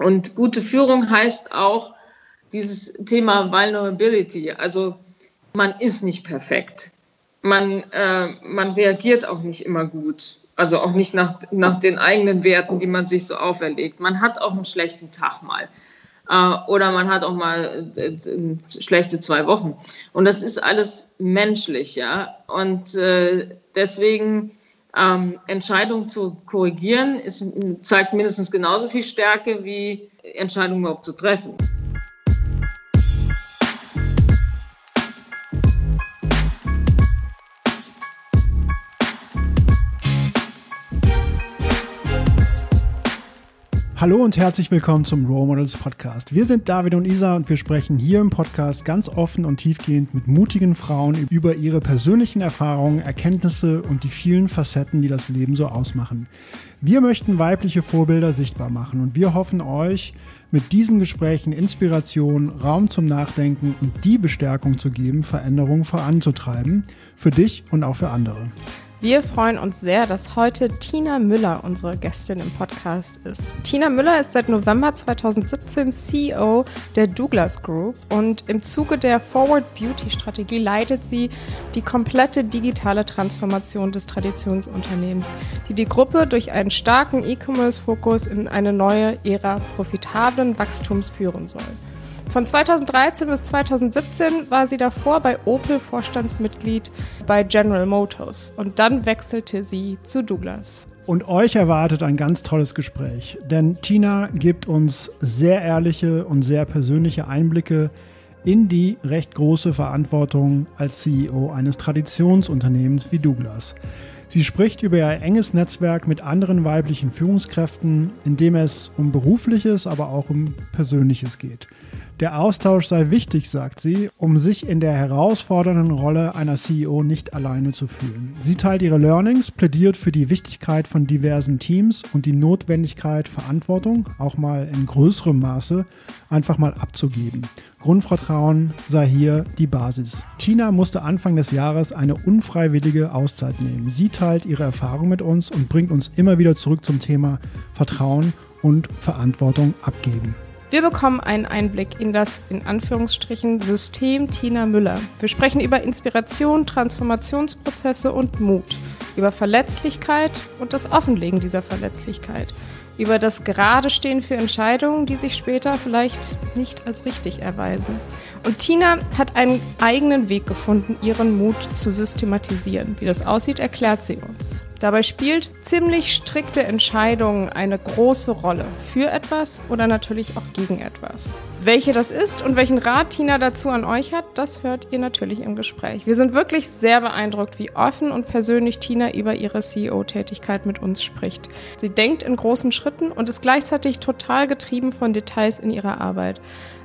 Und gute Führung heißt auch dieses Thema Vulnerability. Also man ist nicht perfekt. Man, äh, man reagiert auch nicht immer gut. Also auch nicht nach, nach den eigenen Werten, die man sich so auferlegt. Man hat auch einen schlechten Tag mal. Äh, oder man hat auch mal äh, schlechte zwei Wochen. Und das ist alles menschlich, ja. Und äh, deswegen ähm, Entscheidungen zu korrigieren, ist, zeigt mindestens genauso viel Stärke wie Entscheidungen überhaupt zu treffen. Hallo und herzlich willkommen zum Role Models Podcast. Wir sind David und Isa und wir sprechen hier im Podcast ganz offen und tiefgehend mit mutigen Frauen über ihre persönlichen Erfahrungen, Erkenntnisse und die vielen Facetten, die das Leben so ausmachen. Wir möchten weibliche Vorbilder sichtbar machen und wir hoffen euch mit diesen Gesprächen Inspiration, Raum zum Nachdenken und die Bestärkung zu geben, Veränderungen voranzutreiben, für dich und auch für andere. Wir freuen uns sehr, dass heute Tina Müller unsere Gästin im Podcast ist. Tina Müller ist seit November 2017 CEO der Douglas Group und im Zuge der Forward Beauty Strategie leitet sie die komplette digitale Transformation des Traditionsunternehmens, die die Gruppe durch einen starken E-Commerce-Fokus in eine neue Ära profitablen Wachstums führen soll. Von 2013 bis 2017 war sie davor bei Opel Vorstandsmitglied bei General Motors und dann wechselte sie zu Douglas. Und euch erwartet ein ganz tolles Gespräch, denn Tina gibt uns sehr ehrliche und sehr persönliche Einblicke in die recht große Verantwortung als CEO eines Traditionsunternehmens wie Douglas. Sie spricht über ihr enges Netzwerk mit anderen weiblichen Führungskräften, in dem es um berufliches, aber auch um persönliches geht. Der Austausch sei wichtig, sagt sie, um sich in der herausfordernden Rolle einer CEO nicht alleine zu fühlen. Sie teilt ihre Learnings, plädiert für die Wichtigkeit von diversen Teams und die Notwendigkeit, Verantwortung, auch mal in größerem Maße, einfach mal abzugeben. Grundvertrauen sei hier die Basis. Tina musste Anfang des Jahres eine unfreiwillige Auszeit nehmen. Sie teilt ihre Erfahrung mit uns und bringt uns immer wieder zurück zum Thema Vertrauen und Verantwortung abgeben. Wir bekommen einen Einblick in das, in Anführungsstrichen, System Tina Müller. Wir sprechen über Inspiration, Transformationsprozesse und Mut, über Verletzlichkeit und das Offenlegen dieser Verletzlichkeit, über das Geradestehen für Entscheidungen, die sich später vielleicht nicht als richtig erweisen. Und Tina hat einen eigenen Weg gefunden, ihren Mut zu systematisieren. Wie das aussieht, erklärt sie uns. Dabei spielt ziemlich strikte Entscheidungen eine große Rolle. Für etwas oder natürlich auch gegen etwas. Welche das ist und welchen Rat Tina dazu an euch hat, das hört ihr natürlich im Gespräch. Wir sind wirklich sehr beeindruckt, wie offen und persönlich Tina über ihre CEO-Tätigkeit mit uns spricht. Sie denkt in großen Schritten und ist gleichzeitig total getrieben von Details in ihrer Arbeit.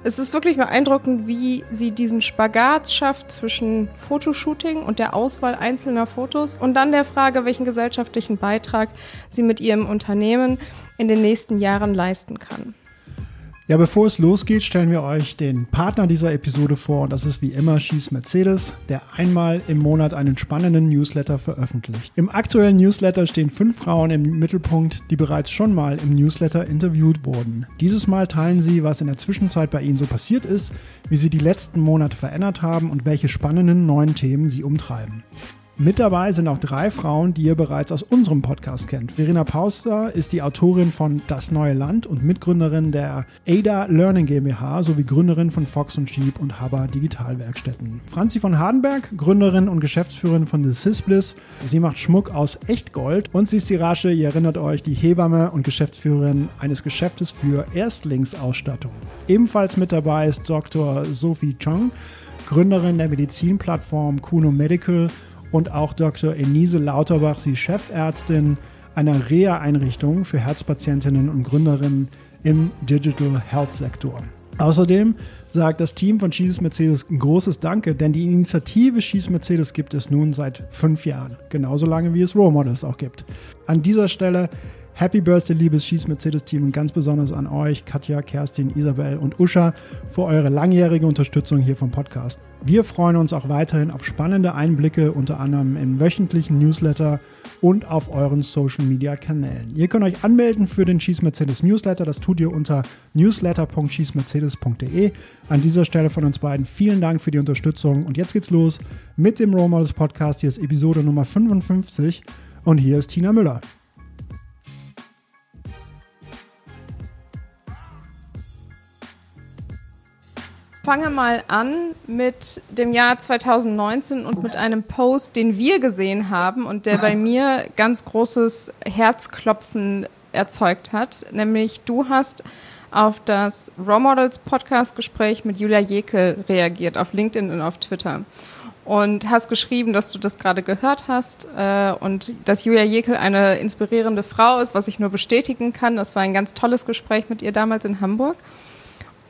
Es ist wirklich beeindruckend, wie sie diesen Spagat schafft zwischen Fotoshooting und der Auswahl einzelner Fotos und dann der Frage, welchen gesellschaftlichen Beitrag sie mit ihrem Unternehmen in den nächsten Jahren leisten kann. Ja, bevor es losgeht, stellen wir euch den Partner dieser Episode vor und das ist wie immer Schieß Mercedes, der einmal im Monat einen spannenden Newsletter veröffentlicht. Im aktuellen Newsletter stehen fünf Frauen im Mittelpunkt, die bereits schon mal im Newsletter interviewt wurden. Dieses Mal teilen sie, was in der Zwischenzeit bei ihnen so passiert ist, wie sie die letzten Monate verändert haben und welche spannenden neuen Themen sie umtreiben. Mit dabei sind auch drei Frauen, die ihr bereits aus unserem Podcast kennt. Verena Pauster ist die Autorin von Das neue Land und Mitgründerin der ADA Learning GmbH sowie Gründerin von Fox und Sheep und Haber Digitalwerkstätten. Franzi von Hardenberg, Gründerin und Geschäftsführerin von The Sisbliss. Sie macht Schmuck aus Echtgold und sie ist die Rasche, ihr erinnert euch, die Hebamme und Geschäftsführerin eines Geschäftes für Erstlingsausstattung. Ebenfalls mit dabei ist Dr. Sophie Chong, Gründerin der Medizinplattform Kuno Medical und auch Dr. Enise Lauterbach, sie Chefärztin einer Reha-Einrichtung für Herzpatientinnen und Gründerin im Digital Health Sektor. Außerdem sagt das Team von Schieß Mercedes ein großes Danke, denn die Initiative Schieß Mercedes gibt es nun seit fünf Jahren. Genauso lange wie es Role Models auch gibt. An dieser Stelle Happy Birthday, liebes Schieß-Mercedes-Team und ganz besonders an euch, Katja, Kerstin, Isabel und Uscha, für eure langjährige Unterstützung hier vom Podcast. Wir freuen uns auch weiterhin auf spannende Einblicke, unter anderem im wöchentlichen Newsletter und auf euren Social-Media-Kanälen. Ihr könnt euch anmelden für den Schieß-Mercedes Newsletter. Das tut ihr unter newsletter.schießmercedes.de. An dieser Stelle von uns beiden vielen Dank für die Unterstützung. Und jetzt geht's los mit dem Role Models Podcast. Hier ist Episode Nummer 55 und hier ist Tina Müller. Fange mal an mit dem Jahr 2019 und mit einem Post, den wir gesehen haben und der bei mir ganz großes Herzklopfen erzeugt hat. Nämlich du hast auf das Raw Models Podcast Gespräch mit Julia Jekel reagiert, auf LinkedIn und auf Twitter. Und hast geschrieben, dass du das gerade gehört hast äh, und dass Julia Jekel eine inspirierende Frau ist, was ich nur bestätigen kann. Das war ein ganz tolles Gespräch mit ihr damals in Hamburg.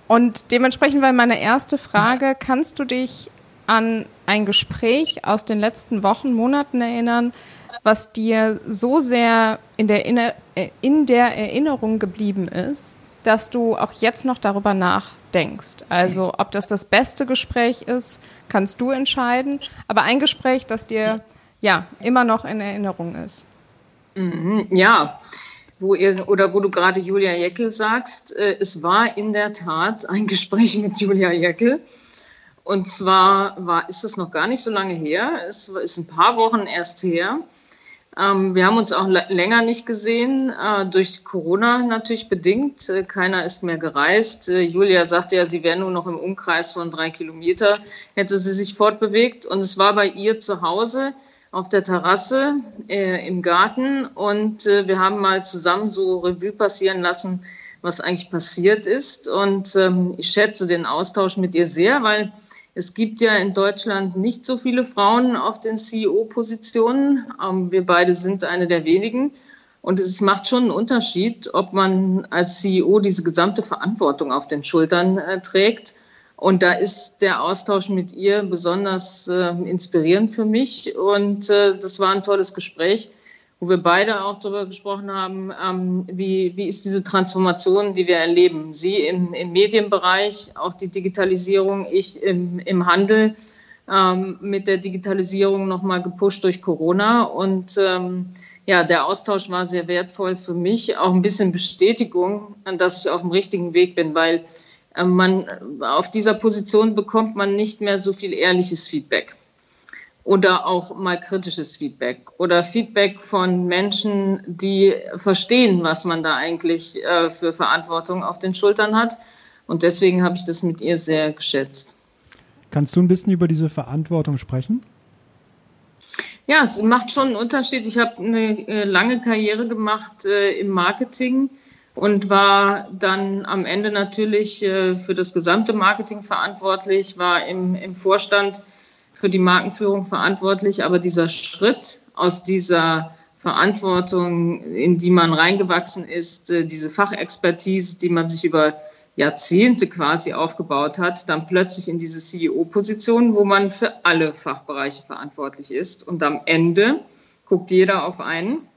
Und dementsprechend war meine erste Frage, kannst du dich an ein Gespräch aus den letzten Wochen, Monaten erinnern, was dir so sehr in der, in der Erinnerung geblieben ist, dass du auch jetzt noch darüber nachdenkst. Also ob das das beste Gespräch ist, kannst du entscheiden. Aber ein Gespräch, das dir ja immer noch in Erinnerung ist. Mhm, ja, wo ihr oder wo du gerade Julia Jeckel sagst, äh, es war in der Tat ein Gespräch mit Julia Jeckel. Und zwar war, ist es noch gar nicht so lange her, es ist ein paar Wochen erst her. Ähm, wir haben uns auch länger nicht gesehen, äh, durch Corona natürlich bedingt. Äh, keiner ist mehr gereist. Äh, Julia sagte ja, sie wäre nur noch im Umkreis von drei Kilometer, hätte sie sich fortbewegt. Und es war bei ihr zu Hause auf der Terrasse äh, im Garten und äh, wir haben mal zusammen so Revue passieren lassen, was eigentlich passiert ist. Und ähm, ich schätze den Austausch mit ihr sehr, weil es gibt ja in Deutschland nicht so viele Frauen auf den CEO-Positionen. Ähm, wir beide sind eine der wenigen. Und es macht schon einen Unterschied, ob man als CEO diese gesamte Verantwortung auf den Schultern äh, trägt und da ist der Austausch mit ihr besonders äh, inspirierend für mich. Und äh, das war ein tolles Gespräch, wo wir beide auch darüber gesprochen haben, ähm, wie, wie ist diese Transformation, die wir erleben. Sie im, im Medienbereich, auch die Digitalisierung, ich im, im Handel ähm, mit der Digitalisierung nochmal gepusht durch Corona. Und ähm, ja, der Austausch war sehr wertvoll für mich, auch ein bisschen Bestätigung, dass ich auf dem richtigen Weg bin, weil man, auf dieser Position bekommt man nicht mehr so viel ehrliches Feedback oder auch mal kritisches Feedback oder Feedback von Menschen, die verstehen, was man da eigentlich äh, für Verantwortung auf den Schultern hat. Und deswegen habe ich das mit ihr sehr geschätzt. Kannst du ein bisschen über diese Verantwortung sprechen? Ja, es macht schon einen Unterschied. Ich habe eine äh, lange Karriere gemacht äh, im Marketing und war dann am Ende natürlich äh, für das gesamte Marketing verantwortlich, war im, im Vorstand für die Markenführung verantwortlich. Aber dieser Schritt aus dieser Verantwortung, in die man reingewachsen ist, äh, diese Fachexpertise, die man sich über Jahrzehnte quasi aufgebaut hat, dann plötzlich in diese CEO-Position, wo man für alle Fachbereiche verantwortlich ist. Und am Ende guckt jeder auf einen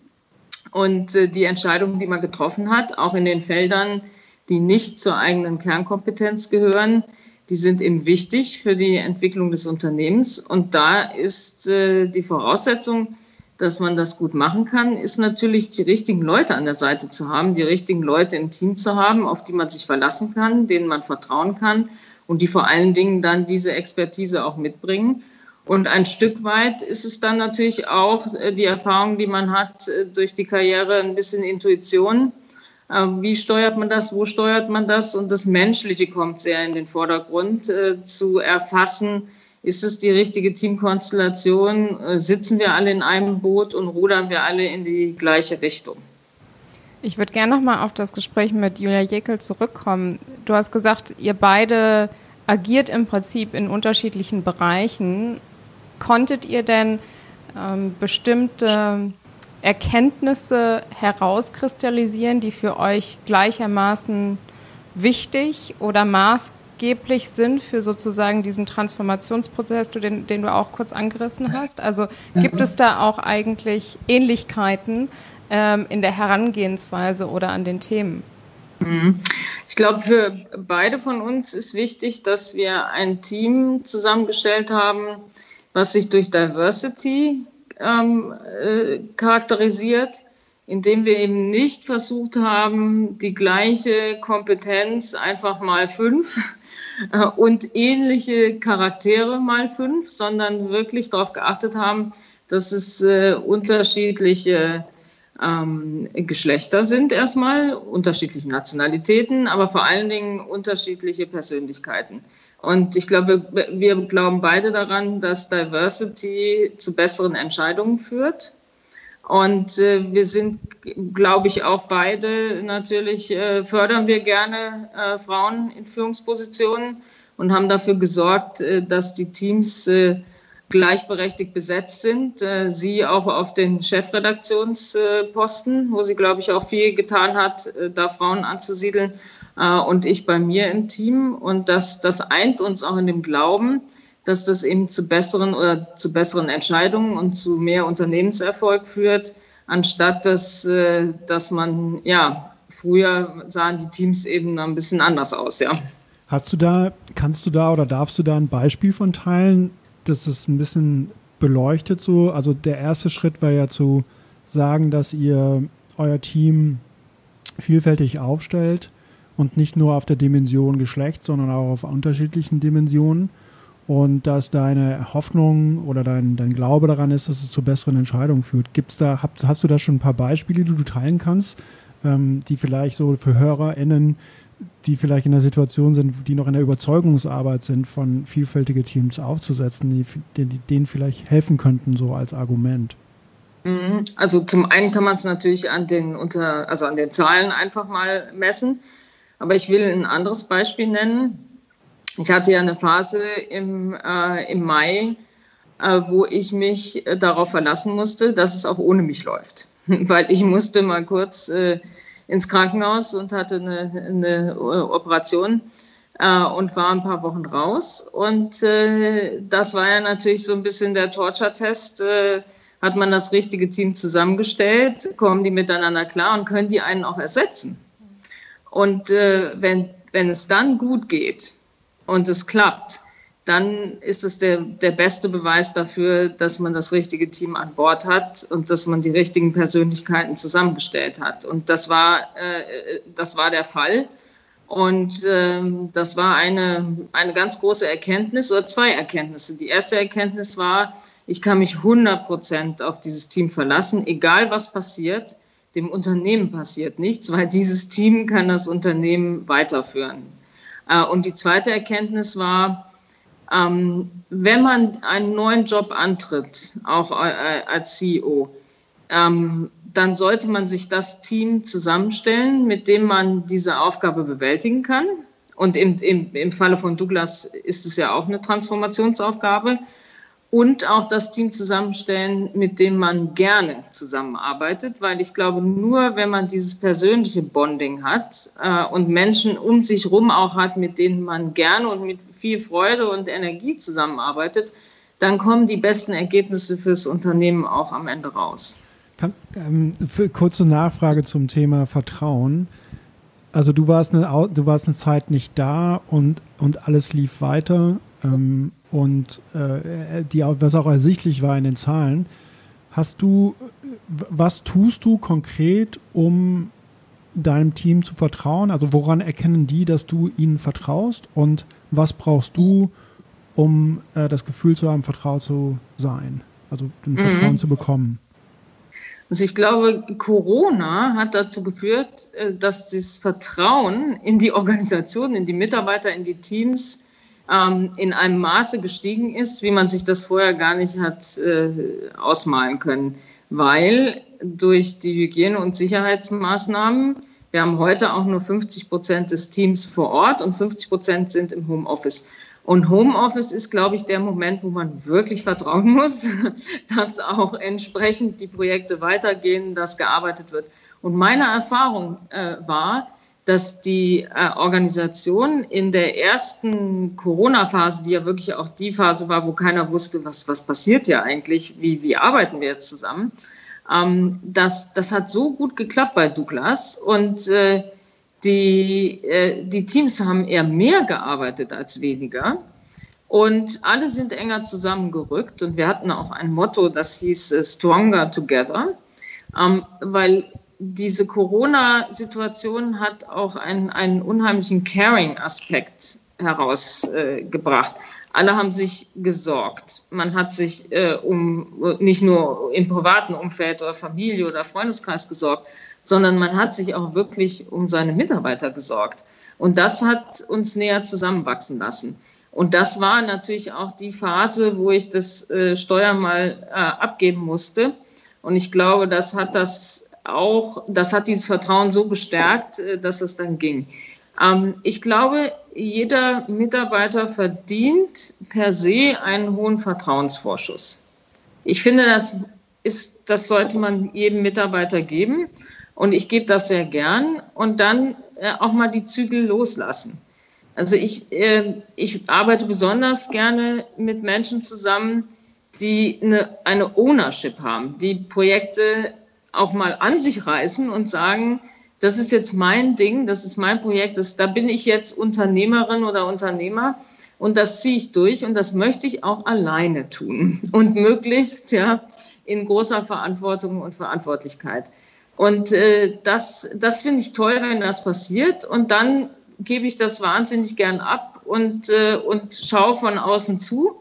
und äh, die Entscheidungen, die man getroffen hat, auch in den Feldern, die nicht zur eigenen Kernkompetenz gehören, die sind eben wichtig für die Entwicklung des Unternehmens. Und da ist äh, die Voraussetzung, dass man das gut machen kann, ist natürlich die richtigen Leute an der Seite zu haben, die richtigen Leute im Team zu haben, auf die man sich verlassen kann, denen man vertrauen kann und die vor allen Dingen dann diese Expertise auch mitbringen. Und ein Stück weit ist es dann natürlich auch äh, die Erfahrung, die man hat äh, durch die Karriere, ein bisschen Intuition. Äh, wie steuert man das? Wo steuert man das? Und das Menschliche kommt sehr in den Vordergrund zu erfassen. Ist es die richtige Teamkonstellation? Sitzen wir alle in einem Boot und rudern wir alle in die gleiche Richtung? Ich würde gerne nochmal auf das Gespräch mit Julia Jekyll zurückkommen. Du hast gesagt, ihr beide agiert im Prinzip in unterschiedlichen Bereichen Konntet ihr denn ähm, bestimmte Erkenntnisse herauskristallisieren, die für euch gleichermaßen wichtig oder maßgeblich sind für sozusagen diesen Transformationsprozess, den, den du auch kurz angerissen hast? Also gibt es da auch eigentlich Ähnlichkeiten, ähm, in der Herangehensweise oder an den Themen? Mhm. Ich glaube, für beide von uns ist wichtig, dass wir ein Team zusammengestellt haben, was sich durch Diversity ähm, äh, charakterisiert, indem wir eben nicht versucht haben, die gleiche Kompetenz einfach mal fünf äh, und ähnliche Charaktere mal fünf, sondern wirklich darauf geachtet haben, dass es äh, unterschiedliche ähm, Geschlechter sind erstmal, unterschiedliche Nationalitäten, aber vor allen Dingen unterschiedliche Persönlichkeiten. Und ich glaube, wir glauben beide daran, dass Diversity zu besseren Entscheidungen führt. Und äh, wir sind, glaube ich, auch beide natürlich, äh, fördern wir gerne äh, Frauen in Führungspositionen und haben dafür gesorgt, äh, dass die Teams äh, gleichberechtigt besetzt sind. Äh, sie auch auf den Chefredaktionsposten, wo sie, glaube ich, auch viel getan hat, da Frauen anzusiedeln. Äh, und ich bei mir im Team. Und das, das eint uns auch in dem Glauben, dass das eben zu besseren oder zu besseren Entscheidungen und zu mehr Unternehmenserfolg führt, anstatt dass, dass man, ja, früher sahen die Teams eben ein bisschen anders aus, ja. Hast du da, kannst du da oder darfst du da ein Beispiel von teilen, dass es ein bisschen beleuchtet so. Also der erste Schritt war ja zu sagen, dass ihr euer Team vielfältig aufstellt und nicht nur auf der Dimension Geschlecht, sondern auch auf unterschiedlichen Dimensionen. Und dass deine Hoffnung oder dein, dein Glaube daran ist, dass es zu besseren Entscheidungen führt. Gibt's da, hast, hast du da schon ein paar Beispiele, die du teilen kannst, ähm, die vielleicht so für HörerInnen die vielleicht in der Situation sind, die noch in der Überzeugungsarbeit sind, von vielfältige Teams aufzusetzen, die, die denen vielleicht helfen könnten, so als Argument? Mhm. Also zum einen kann man es natürlich an den unter, also an den Zahlen einfach mal messen. Aber ich will ein anderes Beispiel nennen. Ich hatte ja eine Phase im, äh, im Mai, äh, wo ich mich äh, darauf verlassen musste, dass es auch ohne mich läuft. Weil ich musste mal kurz äh, ins Krankenhaus und hatte eine, eine Operation äh, und war ein paar Wochen raus. Und äh, das war ja natürlich so ein bisschen der Torture-Test. Äh, hat man das richtige Team zusammengestellt? Kommen die miteinander klar und können die einen auch ersetzen? Und äh, wenn, wenn es dann gut geht und es klappt, dann ist es der, der beste Beweis dafür, dass man das richtige Team an Bord hat und dass man die richtigen Persönlichkeiten zusammengestellt hat. Und das war, äh, das war der Fall. Und ähm, das war eine, eine ganz große Erkenntnis oder zwei Erkenntnisse. Die erste Erkenntnis war, ich kann mich 100 Prozent auf dieses Team verlassen, egal was passiert. Dem Unternehmen passiert nichts, weil dieses Team kann das Unternehmen weiterführen. Äh, und die zweite Erkenntnis war, ähm, wenn man einen neuen Job antritt, auch äh, als CEO, ähm, dann sollte man sich das Team zusammenstellen, mit dem man diese Aufgabe bewältigen kann. Und im, im, im Falle von Douglas ist es ja auch eine Transformationsaufgabe und auch das Team zusammenstellen, mit dem man gerne zusammenarbeitet, weil ich glaube, nur wenn man dieses persönliche Bonding hat äh, und Menschen um sich rum auch hat, mit denen man gerne und mit viel Freude und Energie zusammenarbeitet, dann kommen die besten Ergebnisse fürs Unternehmen auch am Ende raus. Kann, ähm, kurze Nachfrage zum Thema Vertrauen. Also du warst eine, du warst eine Zeit nicht da und, und alles lief weiter. Ähm, und äh, die, was auch ersichtlich war in den Zahlen. Hast du, was tust du konkret, um deinem Team zu vertrauen? Also woran erkennen die, dass du ihnen vertraust? Und was brauchst du, um äh, das Gefühl zu haben, vertraut zu sein? Also ein mhm. Vertrauen zu bekommen? Also ich glaube, Corona hat dazu geführt, äh, dass das Vertrauen in die Organisation, in die Mitarbeiter, in die Teams ähm, in einem Maße gestiegen ist, wie man sich das vorher gar nicht hat äh, ausmalen können. Weil durch die Hygiene- und Sicherheitsmaßnahmen, wir haben heute auch nur 50 Prozent des Teams vor Ort und 50 Prozent sind im Homeoffice. Und Homeoffice ist, glaube ich, der Moment, wo man wirklich vertrauen muss, dass auch entsprechend die Projekte weitergehen, dass gearbeitet wird. Und meine Erfahrung äh, war, dass die äh, Organisation in der ersten Corona-Phase, die ja wirklich auch die Phase war, wo keiner wusste, was, was passiert ja eigentlich, wie, wie arbeiten wir jetzt zusammen, Ähm, das, das hat so gut geklappt bei Douglas und äh, die, äh, die Teams haben eher mehr gearbeitet als weniger. Und alle sind enger zusammengerückt und wir hatten auch ein Motto, das hieß äh, Stronger Together, ähm, weil diese Corona-Situation hat auch einen, einen unheimlichen Caring-Aspekt herausgebracht. Äh, alle haben sich gesorgt. Man hat sich äh, um nicht nur im privaten Umfeld oder Familie oder Freundeskreis gesorgt, sondern man hat sich auch wirklich um seine Mitarbeiter gesorgt. Und das hat uns näher zusammenwachsen lassen. Und das war natürlich auch die Phase, wo ich das äh, Steuer mal äh, abgeben musste. Und ich glaube, das hat das auch, das hat dieses Vertrauen so bestärkt, äh, dass es dann ging. Ähm, ich glaube, jeder Mitarbeiter verdient per se einen hohen Vertrauensvorschuss. Ich finde, das ist, das sollte man jedem Mitarbeiter geben. Und ich gebe das sehr gern. Und dann äh, auch mal die Zügel loslassen. Also ich, äh, ich arbeite besonders gerne mit Menschen zusammen, die eine, eine Ownership haben, die Projekte auch mal an sich reißen und sagen, das ist jetzt mein Ding, das ist mein Projekt, das, da bin ich jetzt Unternehmerin oder Unternehmer und das ziehe ich durch und das möchte ich auch alleine tun und möglichst ja in großer Verantwortung und Verantwortlichkeit. Und äh, das, das finde ich toll, wenn das passiert. Und dann gebe ich das wahnsinnig gern ab und, äh, und schaue von außen zu.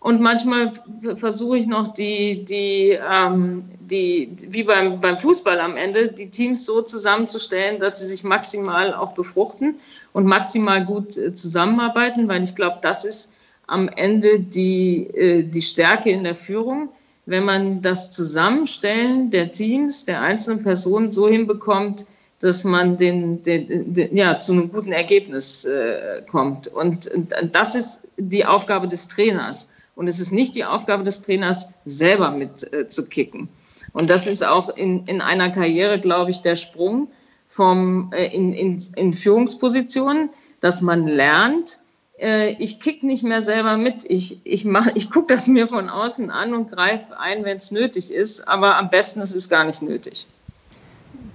Und manchmal versuche ich noch die, die, ähm, die, wie beim, beim Fußball am Ende, die Teams so zusammenzustellen, dass sie sich maximal auch befruchten und maximal gut äh, zusammenarbeiten, weil ich glaube, das ist am Ende die, äh, die Stärke in der Führung, wenn man das Zusammenstellen der Teams, der einzelnen Personen so hinbekommt, dass man den, den, den, ja, zu einem guten Ergebnis äh, kommt. Und, und das ist die Aufgabe des Trainers. Und es ist nicht die Aufgabe des Trainers, selber mit äh, zu kicken. Und das ist auch in, in einer Karriere, glaube ich, der Sprung vom, äh, in, in, in Führungspositionen, dass man lernt, äh, ich kick nicht mehr selber mit. Ich, ich, ich gucke das mir von außen an und greife ein, wenn es nötig ist. Aber am besten ist es gar nicht nötig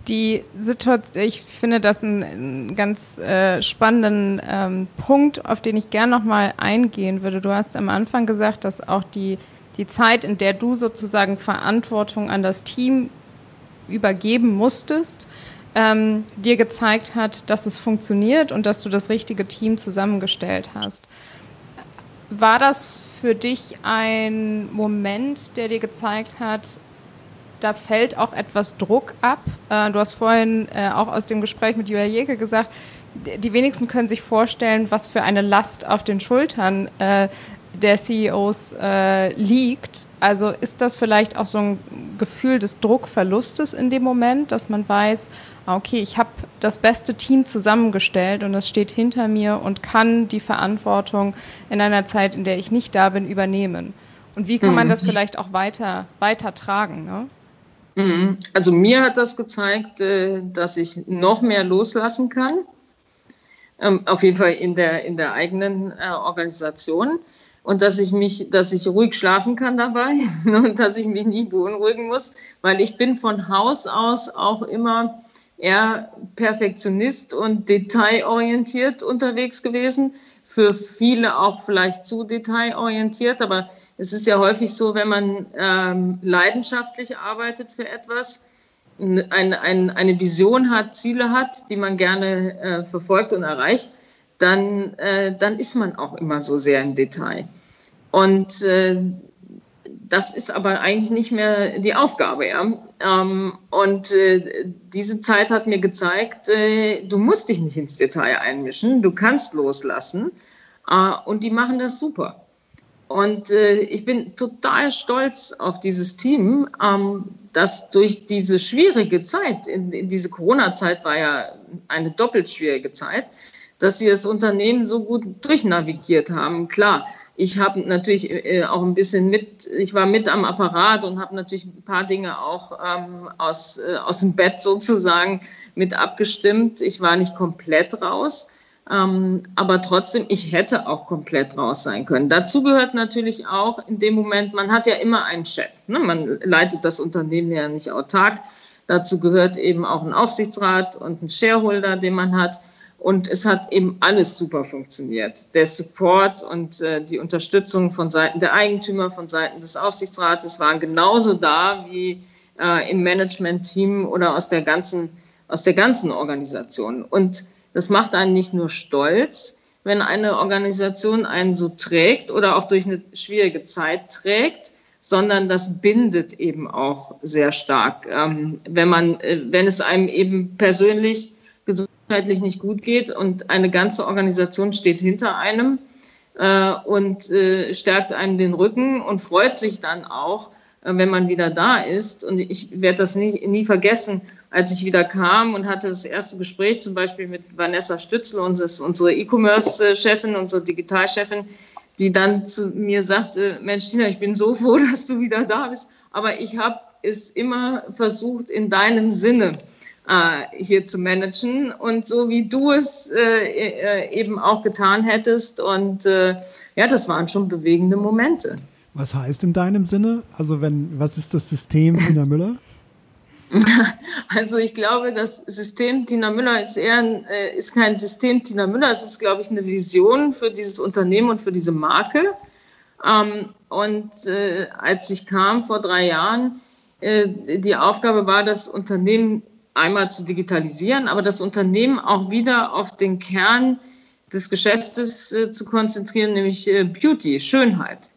die Situation, ich finde das einen, ganz äh, spannenden ähm, Punkt, auf den ich gerne nochmal eingehen würde. Du hast am Anfang gesagt, dass auch die, die Zeit, in der du sozusagen Verantwortung an das Team übergeben musstest, ähm, dir gezeigt hat, dass es funktioniert und dass du das richtige Team zusammengestellt hast. War das für dich ein Moment, der dir gezeigt hat, da fällt auch etwas Druck ab. Äh, du hast vorhin äh, auch aus dem Gespräch mit Julia Jäger gesagt, die wenigsten können sich vorstellen, was für eine Last auf den Schultern äh, der CEOs äh, liegt. Also ist das vielleicht auch so ein Gefühl des Druckverlustes in dem Moment, dass man weiß, ah, okay, ich habe das beste Team zusammengestellt und das steht hinter mir und kann die Verantwortung in einer Zeit, in der ich nicht da bin, übernehmen. Und wie kann man mhm. das vielleicht auch weiter, weiter tragen? Ne? Mhm. Also mir hat das gezeigt, äh, dass ich noch mehr loslassen kann. Ähm, auf jeden Fall in der, in der eigenen äh, Organisation. Und dass ich mich, dass ich ruhig schlafen kann dabei und dass ich mich nie beunruhigen muss, weil ich bin von Haus aus auch immer eher Perfektionist und detailorientiert unterwegs gewesen. Für viele auch vielleicht zu detailorientiert, aber es ist ja häufig so, wenn man ähm, leidenschaftlich arbeitet für etwas, ein, ein, eine Vision hat, Ziele hat, die man gerne äh, verfolgt und erreicht, dann, äh, dann ist man auch immer so sehr im Detail. Und äh, das ist aber eigentlich nicht mehr die Aufgabe. Ja? Ähm, und äh, diese Zeit hat mir gezeigt, äh, du musst dich nicht ins Detail einmischen, du kannst loslassen. Äh, und die machen das super. Und äh, ich bin total stolz auf dieses Team, ähm, das durch diese schwierige Zeit, in, in diese Corona-Zeit war ja eine doppelt schwierige Zeit, dass sie das Unternehmen so gut durchnavigiert haben. Klar, ich habe natürlich äh, auch ein bisschen mit, ich war mit am Apparat und habe natürlich ein paar Dinge auch ähm, aus, äh, aus dem Bett sozusagen mit abgestimmt. Ich war nicht komplett raus. Ähm, aber trotzdem, ich hätte auch komplett raus sein können. Dazu gehört natürlich auch in dem Moment, man hat ja immer einen Chef. Ne? Man leitet das Unternehmen ja nicht autark. Dazu gehört eben auch ein Aufsichtsrat und ein Shareholder, den man hat. Und es hat eben alles super funktioniert. Der Support und äh, die Unterstützung von Seiten der Eigentümer, von Seiten des Aufsichtsrates waren genauso da wie äh, im Management-Team oder aus der ganzen, aus der ganzen Organisation. Und das macht einen nicht nur stolz, wenn eine Organisation einen so trägt oder auch durch eine schwierige Zeit trägt, sondern das bindet eben auch sehr stark. Ähm, wenn man, äh, wenn es einem eben persönlich gesundheitlich nicht gut geht und eine ganze Organisation steht hinter einem äh, und äh, stärkt einem den Rücken und freut sich dann auch, äh, wenn man wieder da ist. Und ich werde das nie, nie vergessen, als ich wieder kam und hatte das erste Gespräch zum Beispiel mit Vanessa Stützle, unsere E-Commerce-Chefin, unsere Digitalchefin, die dann zu mir sagte, Mensch, Tina, ich bin so froh, dass du wieder da bist, aber ich habe es immer versucht, in deinem Sinne äh, hier zu managen und so wie du es äh, äh, eben auch getan hättest. Und äh, ja, das waren schon bewegende Momente. Was heißt in deinem Sinne? Also wenn, was ist das System Tina Müller? Also ich glaube, das System Tina Müller ist eher ein, äh, ist kein System Tina Müller, es ist, glaube ich, eine Vision für dieses Unternehmen und für diese Marke. Ähm, und äh, als ich kam vor drei Jahren, äh, die Aufgabe war, das Unternehmen einmal zu digitalisieren, aber das Unternehmen auch wieder auf den Kern des Geschäftes zu konzentrieren, nämlich Beauty, Schönheit.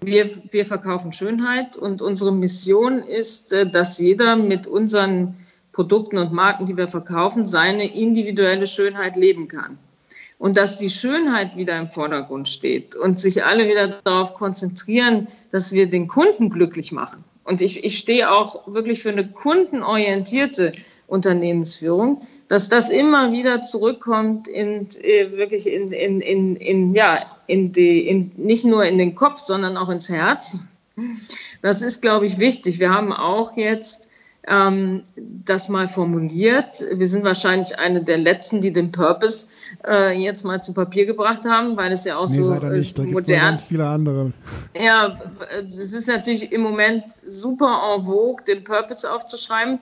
Wir, wir verkaufen Schönheit und unsere Mission ist, äh, dass jeder mit unseren Produkten und Marken, die wir verkaufen, seine individuelle Schönheit leben kann. Und dass die Schönheit wieder im Vordergrund steht und sich alle wieder darauf konzentrieren, dass wir den Kunden glücklich machen. Und ich, ich stehe auch wirklich für eine kundenorientierte Unternehmensführung, dass das immer wieder zurückkommt in äh, wirklich in, in, in, in, ja, in die, in, nicht nur in den Kopf, sondern auch ins Herz. Das ist, glaube ich, wichtig. Wir haben auch jetzt ähm, das mal formuliert. Wir sind wahrscheinlich eine der letzten, die den Purpose äh, jetzt mal zu Papier gebracht haben, weil es ja auch nee, so äh, nicht. Da modern. Gibt viele andere. Ja, es ist natürlich im Moment super en vogue, den Purpose aufzuschreiben.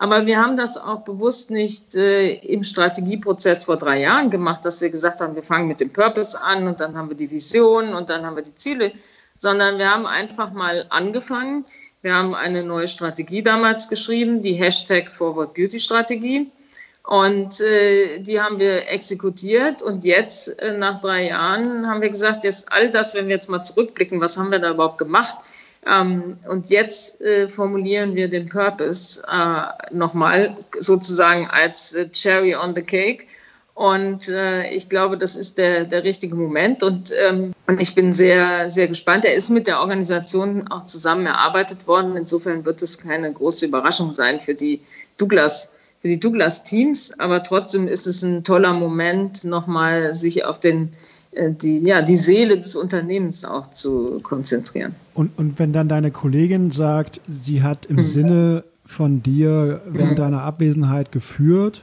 Aber wir haben das auch bewusst nicht äh, im Strategieprozess vor drei Jahren gemacht, dass wir gesagt haben, wir fangen mit dem Purpose an und dann haben wir die Vision und dann haben wir die Ziele, sondern wir haben einfach mal angefangen. Wir haben eine neue Strategie damals geschrieben, die Hashtag Forward Beauty Strategie. Und äh, die haben wir exekutiert. Und jetzt, äh, nach drei Jahren, haben wir gesagt, jetzt all das, wenn wir jetzt mal zurückblicken, was haben wir da überhaupt gemacht? Ähm, und jetzt äh, formulieren wir den Purpose äh, nochmal sozusagen als äh, Cherry on the Cake. Und äh, ich glaube, das ist der, der richtige Moment. Und, ähm, und ich bin sehr, sehr gespannt. Er ist mit der Organisation auch zusammen erarbeitet worden. Insofern wird es keine große Überraschung sein für die Douglas, für die Douglas-Teams. Aber trotzdem ist es ein toller Moment, nochmal sich auf den die, ja, die Seele des Unternehmens auch zu konzentrieren. Und, und wenn dann deine Kollegin sagt, sie hat im mhm. Sinne von dir während mhm. deiner Abwesenheit geführt,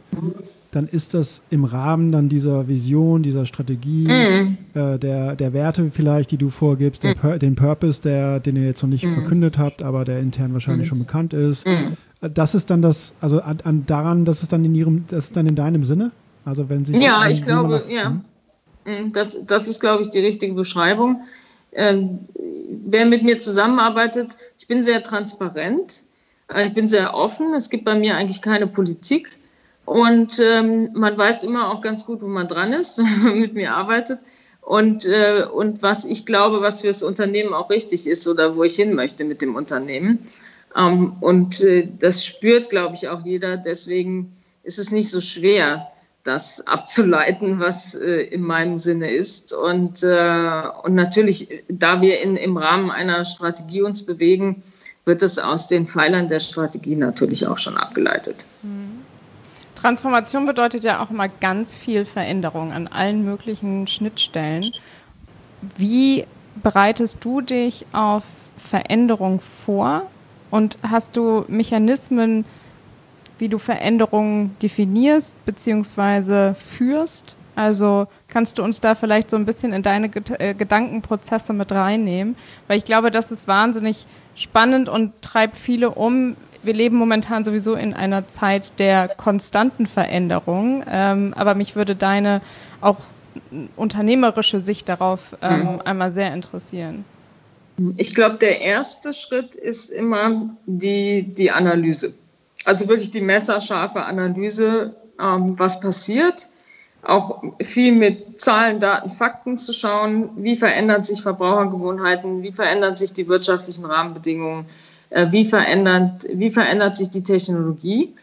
dann ist das im Rahmen dann dieser Vision, dieser Strategie, mhm. äh, der, der Werte vielleicht, die du vorgibst, der, mhm. den Purpose, der, den ihr jetzt noch nicht mhm. verkündet habt, aber der intern wahrscheinlich schon bekannt ist. Das ist dann das, also an, an, daran, das ist dann in ihrem, das ist dann in deinem Sinne? Also wenn sie ja, ich glaube, ja. Mm, das, das ist, glaube ich, die richtige Beschreibung. Ähm, wer mit mir zusammenarbeitet, ich bin sehr transparent, äh, ich bin sehr offen. Es gibt bei mir eigentlich keine Politik. Und ähm, man weiß immer auch ganz gut, wo man dran ist, wenn man mit mir arbeitet. Und, äh, und was ich glaube, was für das Unternehmen auch richtig ist oder wo ich hin möchte mit dem Unternehmen. Ähm, und äh, das spürt, glaube ich, auch jeder. Deswegen ist es nicht so schwer, das abzuleiten, was äh, in meinem Sinne ist. Und, äh, und natürlich, da wir in, im Rahmen einer Strategie uns bewegen, wird es aus den Pfeilern der Strategie natürlich auch schon abgeleitet. Mhm. Transformation bedeutet ja auch immer ganz viel Veränderung an allen möglichen Schnittstellen. Wie bereitest du dich auf Veränderung vor und hast du Mechanismen, wie du Veränderungen definierst bzw. führst Also kannst du uns da vielleicht so ein bisschen in deine äh, Gedankenprozesse mit reinnehmen? Weil ich glaube, das ist wahnsinnig spannend und treibt viele um. Wir leben momentan sowieso in einer Zeit der konstanten Veränderung. Ähm, aber mich würde deine auch unternehmerische Sicht darauf ähm, mhm. einmal sehr interessieren. Ich glaube, der erste Schritt ist immer die, die Analyse. Also wirklich die messerscharfe Analyse, ähm, was passiert. Auch viel mit Zahlen, Daten, Fakten zu schauen. Wie verändern sich Verbrauchergewohnheiten? Wie verändern sich die wirtschaftlichen Rahmenbedingungen? Äh, wie, verändert, wie verändert sich die Technologie?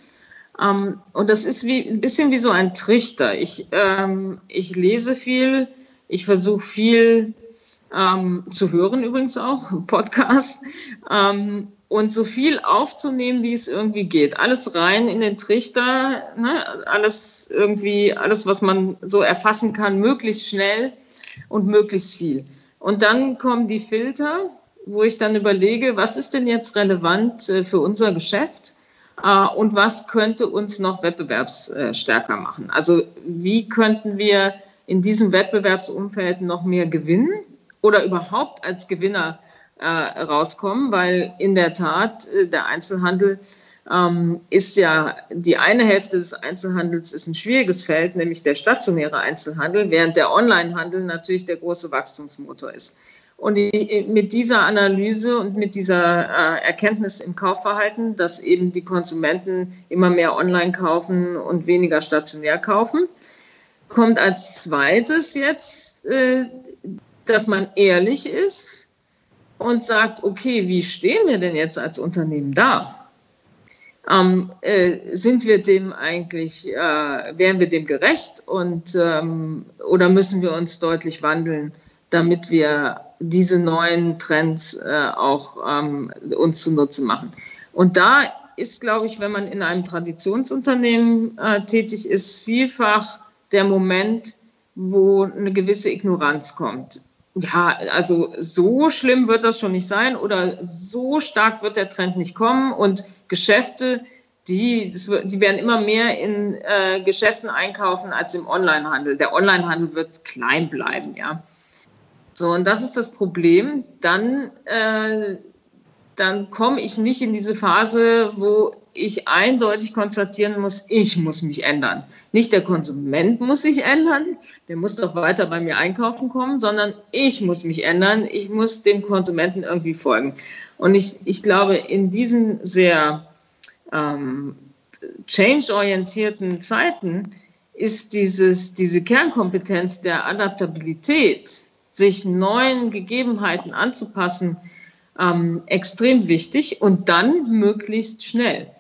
Ähm, und das ist wie, ein bisschen wie so ein Trichter. Ich, ähm, ich lese viel, ich versuche viel ähm, zu hören übrigens auch, Podcast, ähm, und so viel aufzunehmen, wie es irgendwie geht. Alles rein in den Trichter, ne? alles irgendwie, alles, was man so erfassen kann, möglichst schnell und möglichst viel. Und dann kommen die Filter, wo ich dann überlege, was ist denn jetzt relevant äh, für unser Geschäft? Äh, und was könnte uns noch wettbewerbsstärker machen? Also wie könnten wir in diesem Wettbewerbsumfeld noch mehr gewinnen? oder überhaupt als Gewinner äh, rauskommen, weil in der Tat äh, der Einzelhandel ähm, ist ja die eine Hälfte des Einzelhandels ist ein schwieriges Feld, nämlich der stationäre Einzelhandel, während der Onlinehandel natürlich der große Wachstumsmotor ist. Und mit dieser Analyse und mit dieser äh, Erkenntnis im Kaufverhalten, dass eben die Konsumenten immer mehr online kaufen und weniger stationär kaufen, kommt als zweites jetzt äh, dass man ehrlich ist und sagt, okay, wie stehen wir denn jetzt als Unternehmen da? Ähm, äh, sind wir dem eigentlich, äh, wären wir dem gerecht und ähm, oder müssen wir uns deutlich wandeln, damit wir diese neuen Trends äh, auch ähm, uns zunutze machen? Und da ist, glaube ich, wenn man in einem Traditionsunternehmen äh, tätig ist, vielfach der Moment, wo eine gewisse Ignoranz kommt ja, also so schlimm wird das schon nicht sein oder so stark wird der Trend nicht kommen und Geschäfte, die, wird, die werden immer mehr in äh, Geschäften einkaufen als im Onlinehandel. Der Onlinehandel wird klein bleiben, ja. So, und das ist das Problem. Dann, äh, dann komme ich nicht in diese Phase, wo ich eindeutig konstatieren muss, ich muss mich ändern. Nicht der Konsument muss sich ändern, der muss doch weiter bei mir einkaufen kommen, sondern ich muss mich ändern, ich muss dem Konsumenten irgendwie folgen. Und ich, ich glaube, in diesen sehr ähm, change-orientierten Zeiten ist dieses, diese Kernkompetenz der Adaptabilität, sich neuen Gegebenheiten anzupassen, ähm, extrem wichtig und dann möglichst schnell.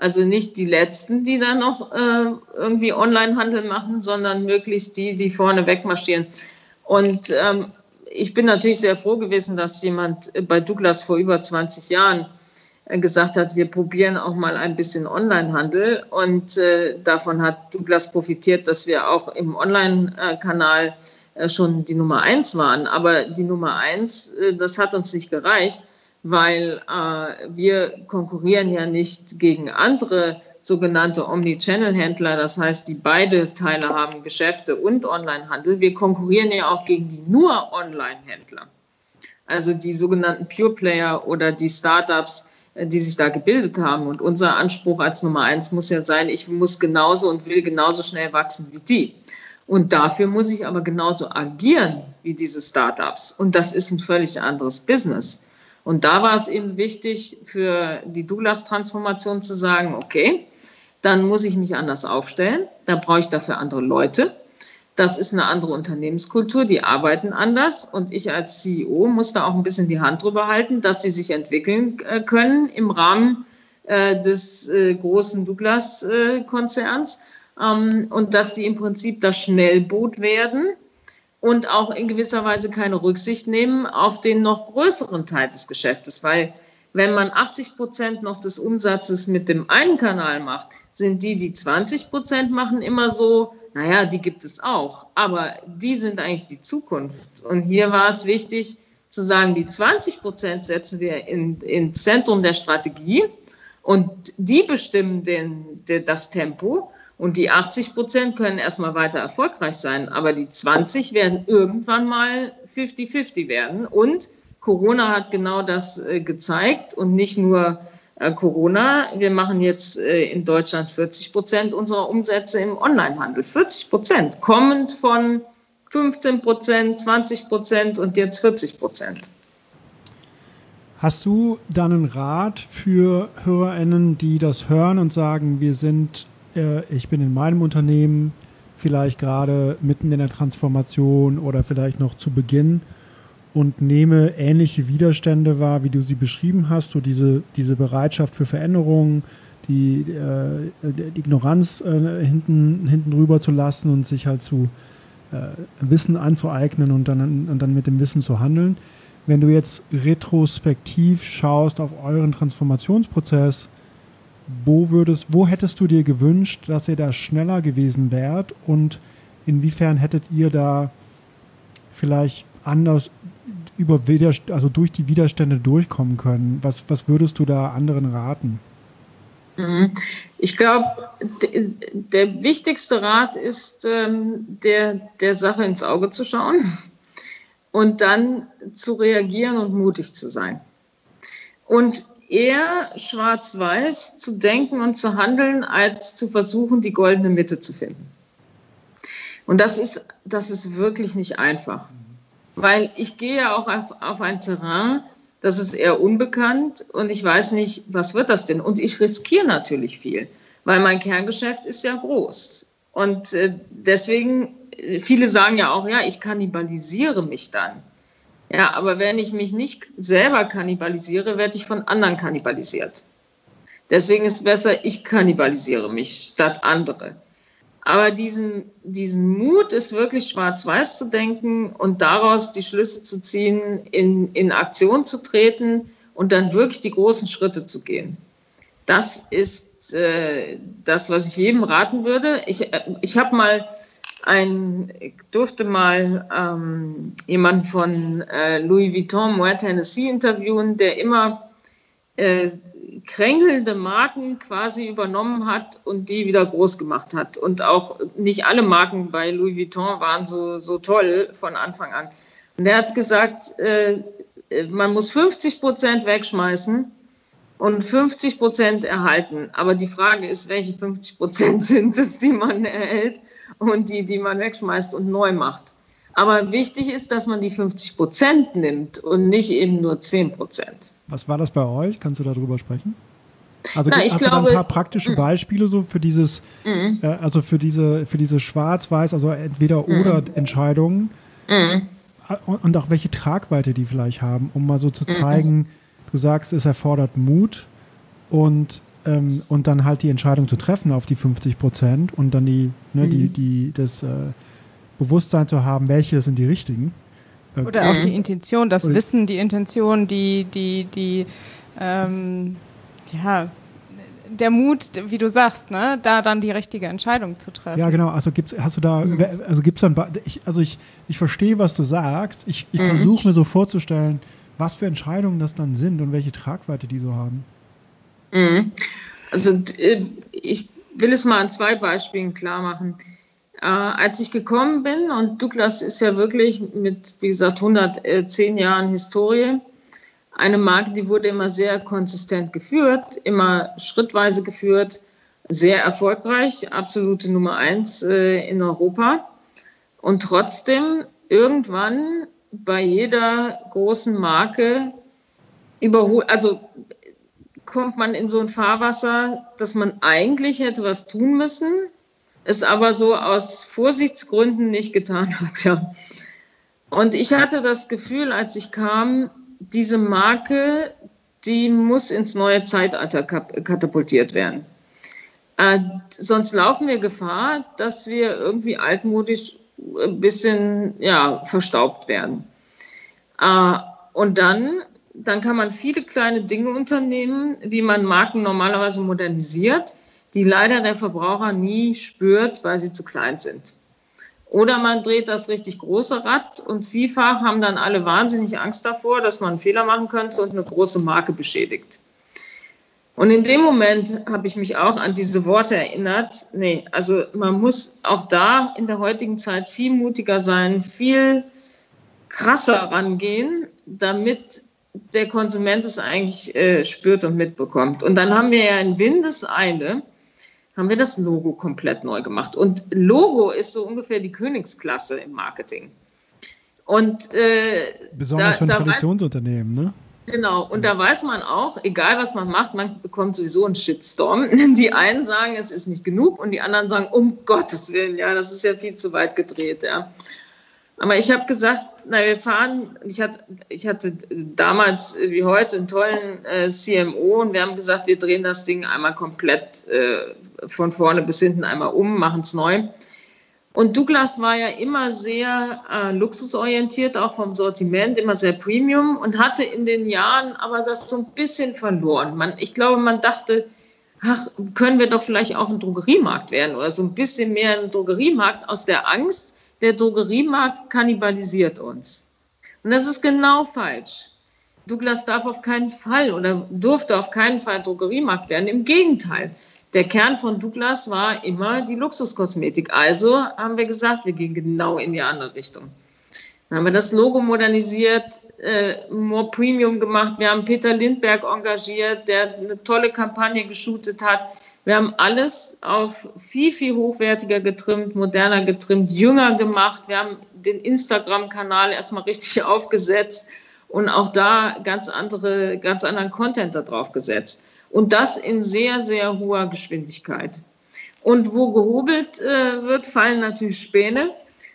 Also nicht die Letzten, die dann noch äh, irgendwie Onlinehandel machen, sondern möglichst die, die vorne wegmarschieren. Und ähm, ich bin natürlich sehr froh gewesen, dass jemand bei Douglas vor über 20 Jahren äh, gesagt hat, wir probieren auch mal ein bisschen Onlinehandel. Und äh, davon hat Douglas profitiert, dass wir auch im Online-Kanal äh, schon die Nummer eins waren. Aber die Nummer eins, äh, das hat uns nicht gereicht weil äh, wir konkurrieren ja nicht gegen andere sogenannte Omnichannel-Händler, das heißt, die beide Teile haben, Geschäfte und Onlinehandel. Wir konkurrieren ja auch gegen die nur Online-Händler, also die sogenannten Pure Player oder die Startups, äh, die sich da gebildet haben. Und unser Anspruch als Nummer eins muss ja sein, ich muss genauso und will genauso schnell wachsen wie die. Und dafür muss ich aber genauso agieren wie diese Startups. Und das ist ein völlig anderes Business. Und da war es eben wichtig für die Douglas-Transformation zu sagen, okay, dann muss ich mich anders aufstellen, da brauche ich dafür andere Leute. Das ist eine andere Unternehmenskultur, die arbeiten anders. Und ich als CEO muss da auch ein bisschen die Hand drüber halten, dass sie sich entwickeln äh, können im Rahmen äh, des äh, großen Douglas-Konzerns ähm, und dass die im Prinzip das Schnellboot werden, und auch in gewisser Weise keine Rücksicht nehmen auf den noch größeren Teil des Geschäftes, weil wenn man 80 Prozent noch des Umsatzes mit dem einen Kanal macht, sind die, die 20 Prozent machen, immer so, naja, die gibt es auch, aber die sind eigentlich die Zukunft. Und hier war es wichtig zu sagen, die 20 Prozent setzen wir in, ins Zentrum der Strategie und die bestimmen den, den, das Tempo Und die 80 Prozent können erstmal weiter erfolgreich sein, aber die 20 werden irgendwann mal 50-50 werden. Und Corona hat genau das äh, gezeigt und nicht nur äh, Corona. Wir machen jetzt äh, in Deutschland 40 Prozent unserer Umsätze im Onlinehandel. 40 Prozent, kommend von 15 Prozent, 20 Prozent und jetzt 40 Prozent. Hast du dann einen Rat für HörerInnen, die das hören und sagen, wir sind, äh, ich bin in meinem Unternehmen vielleicht gerade mitten in der Transformation oder vielleicht noch zu Beginn und nehme ähnliche Widerstände wahr, wie du sie beschrieben hast, so diese, diese Bereitschaft für Veränderungen, die, äh, die Ignoranz äh, hinten, hinten rüber zu lassen und sich halt zu äh, Wissen anzueignen und dann, und dann mit dem Wissen zu handeln. Wenn du jetzt retrospektiv schaust auf euren Transformationsprozess, wo würdest, wo hättest du dir gewünscht, dass ihr da schneller gewesen wärt und inwiefern hättet ihr da vielleicht anders über also durch die Widerstände durchkommen können? Was, was würdest du da anderen raten? Mhm. Ich glaube, der wichtigste Rat ist, ähm, der, der Sache ins Auge zu schauen und dann zu reagieren und mutig zu sein. Und eher schwarz-weiß zu denken und zu handeln, als zu versuchen, die goldene Mitte zu finden. Und das ist, das ist wirklich nicht einfach. Weil ich gehe ja auch auf, auf ein Terrain, das ist eher unbekannt und ich weiß nicht, was wird das denn? Und ich riskiere natürlich viel, weil mein Kerngeschäft ist ja groß. Und äh, deswegen, äh, viele sagen ja auch, ja, ich kannibalisiere mich dann. Ja, aber wenn ich mich nicht selber kannibalisiere, werde ich von anderen kannibalisiert. Deswegen ist es besser, ich kannibalisiere mich statt andere. Aber diesen, diesen Mut ist wirklich schwarz-weiß zu denken und daraus die Schlüsse zu ziehen, in, in Aktion zu treten und dann wirklich die großen Schritte zu gehen. Das ist äh, das, was ich jedem raten würde. Ich, äh, ich habe mal ein, ich durfte mal ähm, jemanden von äh, Louis Vuitton Moët Tennessee interviewen, der immer äh, kränkelnde Marken quasi übernommen hat und die wieder groß gemacht hat. Und auch nicht alle Marken bei Louis Vuitton waren so, so toll von Anfang an. Und er hat gesagt, äh, man muss 50 Prozent wegschmeißen und 50 Prozent erhalten. Aber die Frage ist, welche 50 Prozent sind es, die man erhält und die, die man wegschmeißt und neu macht. Aber wichtig ist, dass man die 50 Prozent nimmt und nicht eben nur 10 Prozent. Was war das bei euch? Kannst du darüber sprechen? Also Na, ich hast glaube, du da ein paar praktische mm. Beispiele so für dieses, mm. äh, also für diese, für diese Schwarz-Weiß, also entweder mm. oder Entscheidungen und auch welche Tragweite die vielleicht haben, um mal so zu zeigen, du sagst, es erfordert Mut und ähm, und dann halt die Entscheidung zu treffen auf die 50 Prozent und dann die, ne, die, die, das äh, Bewusstsein zu haben, welche sind die richtigen. Oder auch die Intention, das Oder Wissen, die Intention, die, die, die, ähm, ja, der Mut, wie du sagst, ne, da dann die richtige Entscheidung zu treffen. Ja, genau. Also gibt's, hast du da, also gibt's dann, ich, also ich, ich verstehe, was du sagst. Ich, ich mhm. versuche mir so vorzustellen, was für Entscheidungen das dann sind und welche Tragweite die so haben. Mhm. Also äh, ich will es mal an zwei Beispielen klar machen. Äh, als ich gekommen bin, und Douglas ist ja wirklich mit, wie gesagt, 110 Jahren Historie, eine Marke, die wurde immer sehr konsistent geführt, immer schrittweise geführt, sehr erfolgreich, absolute Nummer eins äh, in Europa. Und trotzdem irgendwann bei jeder großen Marke überholt, also kommt man in so ein Fahrwasser, dass man eigentlich hätte was tun müssen, es aber so aus Vorsichtsgründen nicht getan hat. Ja. Und ich hatte das Gefühl, als ich kam, diese Marke, die muss ins neue Zeitalter katapultiert werden. Äh, sonst laufen wir Gefahr, dass wir irgendwie altmodisch ein bisschen ja, verstaubt werden. Äh, und dann, dann kann man viele kleine Dinge unternehmen, wie man Marken normalerweise modernisiert die leider der Verbraucher nie spürt, weil sie zu klein sind. Oder man dreht das richtig große Rad und vielfach haben dann alle wahnsinnig Angst davor, dass man einen Fehler machen könnte und eine große Marke beschädigt. Und in dem Moment habe ich mich auch an diese Worte erinnert. Nee, also man muss auch da in der heutigen Zeit viel mutiger sein, viel krasser rangehen, damit der Konsument es eigentlich äh, spürt und mitbekommt. Und dann haben wir ja in Windeseile, haben wir das Logo komplett neu gemacht. Und Logo ist so ungefähr die Königsklasse im Marketing. Und äh, besonders da, für ein Traditionsunternehmen, ne? Genau, und da weiß man auch, egal was man macht, man bekommt sowieso einen Shitstorm. Die einen sagen, es ist nicht genug und die anderen sagen, um Gottes Willen, ja, das ist ja viel zu weit gedreht, ja. Aber ich habe gesagt, na, wir fahren, ich hatte, ich hatte damals wie heute einen tollen äh, CMO und wir haben gesagt, wir drehen das Ding einmal komplett äh, von vorne bis hinten einmal um, machen es neu. Und Douglas war ja immer sehr äh, luxusorientiert, auch vom Sortiment, immer sehr Premium und hatte in den Jahren aber das so ein bisschen verloren. Man, ich glaube, man dachte, ach, können wir doch vielleicht auch ein Drogeriemarkt werden oder so ein bisschen mehr ein Drogeriemarkt aus der Angst, der Drogeriemarkt kannibalisiert uns. Und das ist genau falsch. Douglas darf auf keinen Fall oder durfte auf keinen Fall Drogeriemarkt werden. Im Gegenteil. Der Kern von Douglas war immer die Luxuskosmetik. Also haben wir gesagt, wir gehen genau in die andere Richtung. Dann haben wir das Logo modernisiert, äh, more Premium gemacht. Wir haben Peter Lindberg engagiert, der eine tolle Kampagne geshootet hat. Wir haben alles auf viel, viel hochwertiger getrimmt, moderner getrimmt, jünger gemacht. Wir haben den Instagram-Kanal erstmal richtig aufgesetzt und auch da ganz andere, ganz anderen Content da drauf gesetzt. Und das in sehr, sehr hoher Geschwindigkeit. Und wo gehobelt äh, wird, fallen natürlich Späne.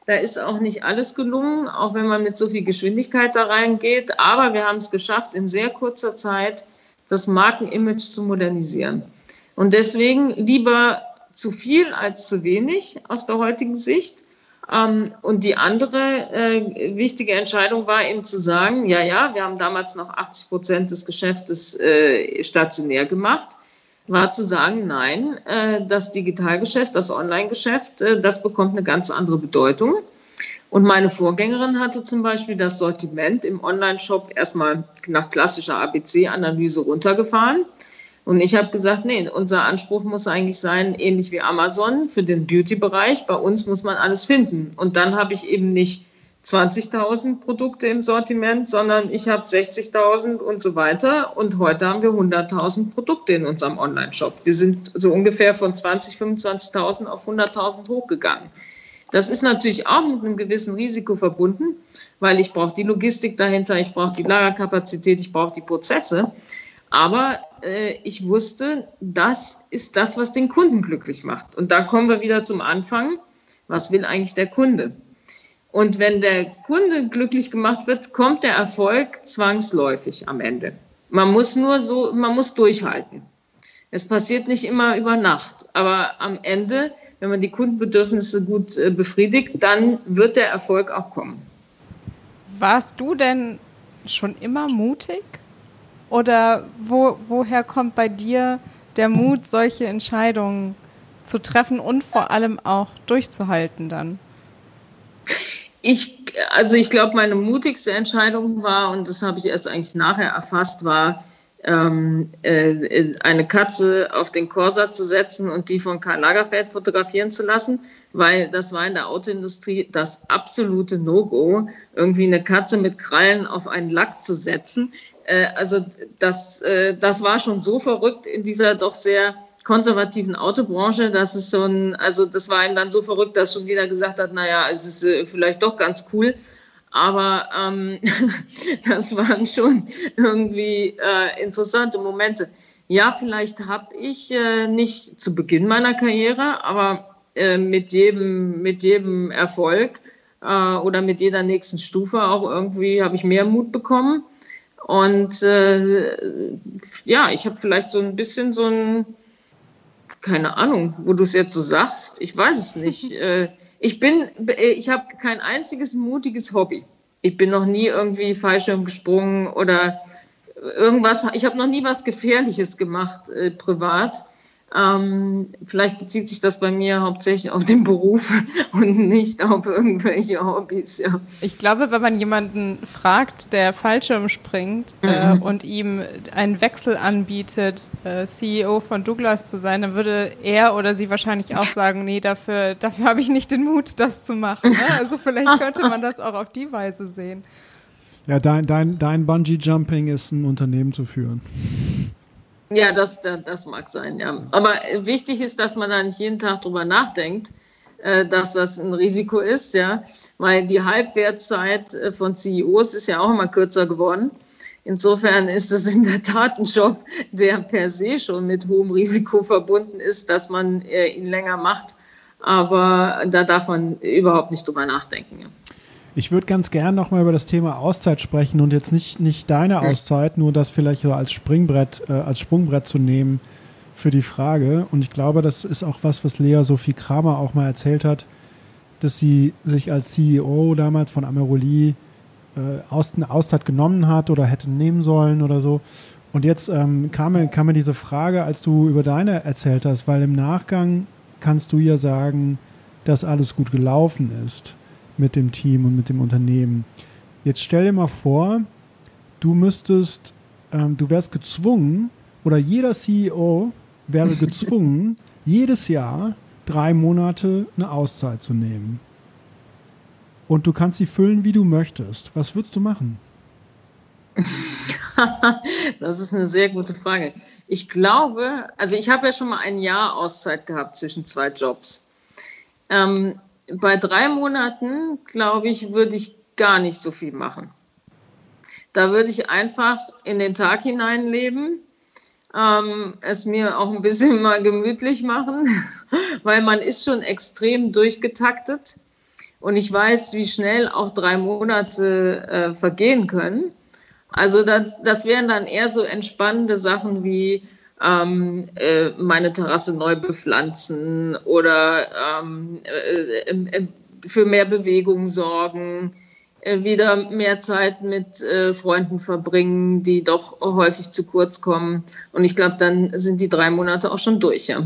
Da ist auch nicht alles gelungen, auch wenn man mit so viel Geschwindigkeit da reingeht. Aber wir haben es geschafft, in sehr kurzer Zeit das Markenimage zu modernisieren. Und deswegen lieber zu viel als zu wenig aus der heutigen Sicht. Ähm, und die andere äh, wichtige Entscheidung war eben zu sagen, ja, ja, wir haben damals noch 80 Prozent des Geschäftes äh, stationär gemacht, war zu sagen, nein, äh, das Digitalgeschäft, das Online-Geschäft, äh, das bekommt eine ganz andere Bedeutung. Und meine Vorgängerin hatte zum Beispiel das Sortiment im Online-Shop erstmal nach klassischer ABC-Analyse runtergefahren und ich habe gesagt, nee, unser Anspruch muss eigentlich sein, ähnlich wie Amazon für den Beauty-Bereich. Bei uns muss man alles finden. Und dann habe ich eben nicht 20.000 Produkte im Sortiment, sondern ich habe 60.000 und so weiter. Und heute haben wir 100.000 Produkte in unserem Online-Shop. Wir sind so ungefähr von 20.000, 25.000 auf 100.000 hochgegangen. Das ist natürlich auch mit einem gewissen Risiko verbunden, weil ich brauche die Logistik dahinter, ich brauche die Lagerkapazität, ich brauche die Prozesse. Aber äh, ich wusste, das ist das, was den Kunden glücklich macht. Und da kommen wir wieder zum Anfang. Was will eigentlich der Kunde? Und wenn der Kunde glücklich gemacht wird, kommt der Erfolg zwangsläufig am Ende. Man muss nur so, man muss durchhalten. Es passiert nicht immer über Nacht, aber am Ende, wenn man die Kundenbedürfnisse gut äh, befriedigt, dann wird der Erfolg auch kommen. Warst du denn schon immer mutig? Oder wo, woher kommt bei dir der Mut, solche Entscheidungen zu treffen und vor allem auch durchzuhalten dann? Ich, also ich glaube, meine mutigste Entscheidung war, und das habe ich erst eigentlich nachher erfasst, war, ähm, äh, eine Katze auf den Corsa zu setzen und die von Karl Lagerfeld fotografieren zu lassen, weil das war in der Autoindustrie das absolute No-Go, irgendwie eine Katze mit Krallen auf einen Lack zu setzen. Äh, also das, äh, das war schon so verrückt in dieser doch sehr konservativen Autobranche, dass es schon, also das war ihm dann so verrückt, dass schon jeder gesagt hat, naja, es ist äh, vielleicht doch ganz cool. Aber ähm, das waren schon irgendwie äh, interessante Momente. Ja, vielleicht habe ich äh, nicht zu Beginn meiner Karriere, aber äh, mit, jedem, mit jedem Erfolg oder mit jeder nächsten Stufe auch irgendwie habe ich mehr Mut bekommen. Und äh, ja, ich habe vielleicht so ein bisschen so ein, keine Ahnung, wo du es jetzt so sagst, ich weiß es nicht. äh, ich bin, äh, ich habe kein einziges mutiges Hobby. Ich bin noch nie irgendwie Fallschirm gesprungen oder irgendwas. Ich habe noch nie was Gefährliches gemacht äh, privat. Ähm, vielleicht bezieht sich das bei mir hauptsächlich auf den Beruf und nicht auf irgendwelche Hobbys. Ja. Ich glaube, wenn man jemanden fragt, der Fallschirm springt äh, mhm. und ihm einen Wechsel anbietet, äh, CEO von Douglas zu sein, dann würde er oder sie wahrscheinlich auch sagen, nee, dafür, dafür habe ich nicht den Mut, das zu machen. Ne? Also vielleicht könnte man das auch auf die Weise sehen. Ja, dein, dein, dein Bungee-Jumping ist ein Unternehmen zu führen. Ja, das, das mag sein, ja. Aber wichtig ist, dass man da nicht jeden Tag drüber nachdenkt, äh, dass das ein Risiko ist, ja, weil die Halbwertszeit äh, von CEOs ist ja auch immer kürzer geworden. Insofern ist es in der Tat ein Job, der per se schon mit hohem Risiko verbunden ist, dass man äh, ihn länger macht. Aber da darf man überhaupt nicht drüber nachdenken. Ja. Ich würde ganz gern nochmal über das Thema Auszeit sprechen und jetzt nicht, nicht deine Auszeit, nur das vielleicht so als Springbrett, äh, als Sprungbrett zu nehmen für die Frage. Und ich glaube, das ist auch was, was Lea Sophie Kramer auch mal erzählt hat, dass sie sich als CEO damals von Ameroli äh, aus, eine Auszeit genommen hat oder hätte nehmen sollen oder so. Und jetzt ähm, kam, mir, kam mir diese Frage, als du über deine erzählt hast, weil im Nachgang kannst du ja sagen, dass alles gut gelaufen ist mit dem Team und mit dem Unternehmen. Jetzt stell dir mal vor, du müsstest, ähm, du wärst gezwungen oder jeder CEO wäre gezwungen, jedes Jahr drei Monate eine Auszeit zu nehmen. Und du kannst sie füllen, wie du möchtest. Was würdest du machen? das ist eine sehr gute Frage. Ich glaube, also ich habe ja schon mal ein Jahr Auszeit gehabt zwischen zwei Jobs. Ähm, bei drei Monaten, glaube ich, würde ich gar nicht so viel machen. Da würde ich einfach in den Tag hineinleben, ähm, es mir auch ein bisschen mal gemütlich machen, weil man ist schon extrem durchgetaktet und ich weiß, wie schnell auch drei Monate äh, vergehen können. Also das, das wären dann eher so entspannende Sachen wie ähm, äh, meine Terrasse neu bepflanzen oder ähm, äh, äh, für mehr Bewegung sorgen, äh, wieder mehr Zeit mit äh, Freunden verbringen, die doch häufig zu kurz kommen. Und ich glaube, dann sind die drei Monate auch schon durch. Ja.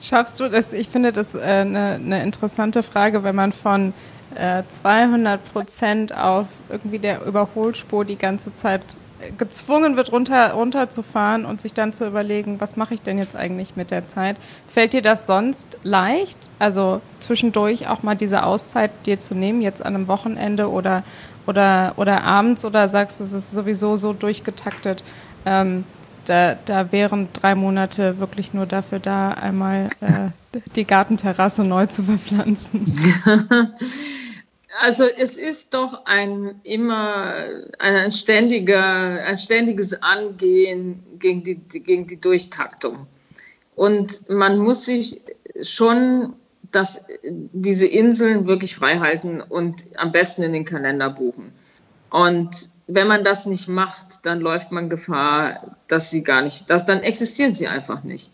Schaffst du das? Ich finde das eine, eine interessante Frage, wenn man von 200 Prozent auf irgendwie der Überholspur die ganze Zeit gezwungen wird, runter, runterzufahren und sich dann zu überlegen, was mache ich denn jetzt eigentlich mit der Zeit? Fällt dir das sonst leicht? Also zwischendurch auch mal diese Auszeit dir zu nehmen, jetzt an einem Wochenende oder, oder, oder abends oder sagst du, es ist sowieso so durchgetaktet? Ähm, da, da wären drei Monate wirklich nur dafür da, einmal äh, die Gartenterrasse neu zu bepflanzen. Also es ist doch ein immer ein, ständiger, ein ständiges Angehen gegen die, gegen die Durchtaktung. Und man muss sich schon das, diese Inseln wirklich frei halten und am besten in den Kalender buchen. Und wenn man das nicht macht, dann läuft man Gefahr, dass sie gar nicht, dass dann existieren sie einfach nicht.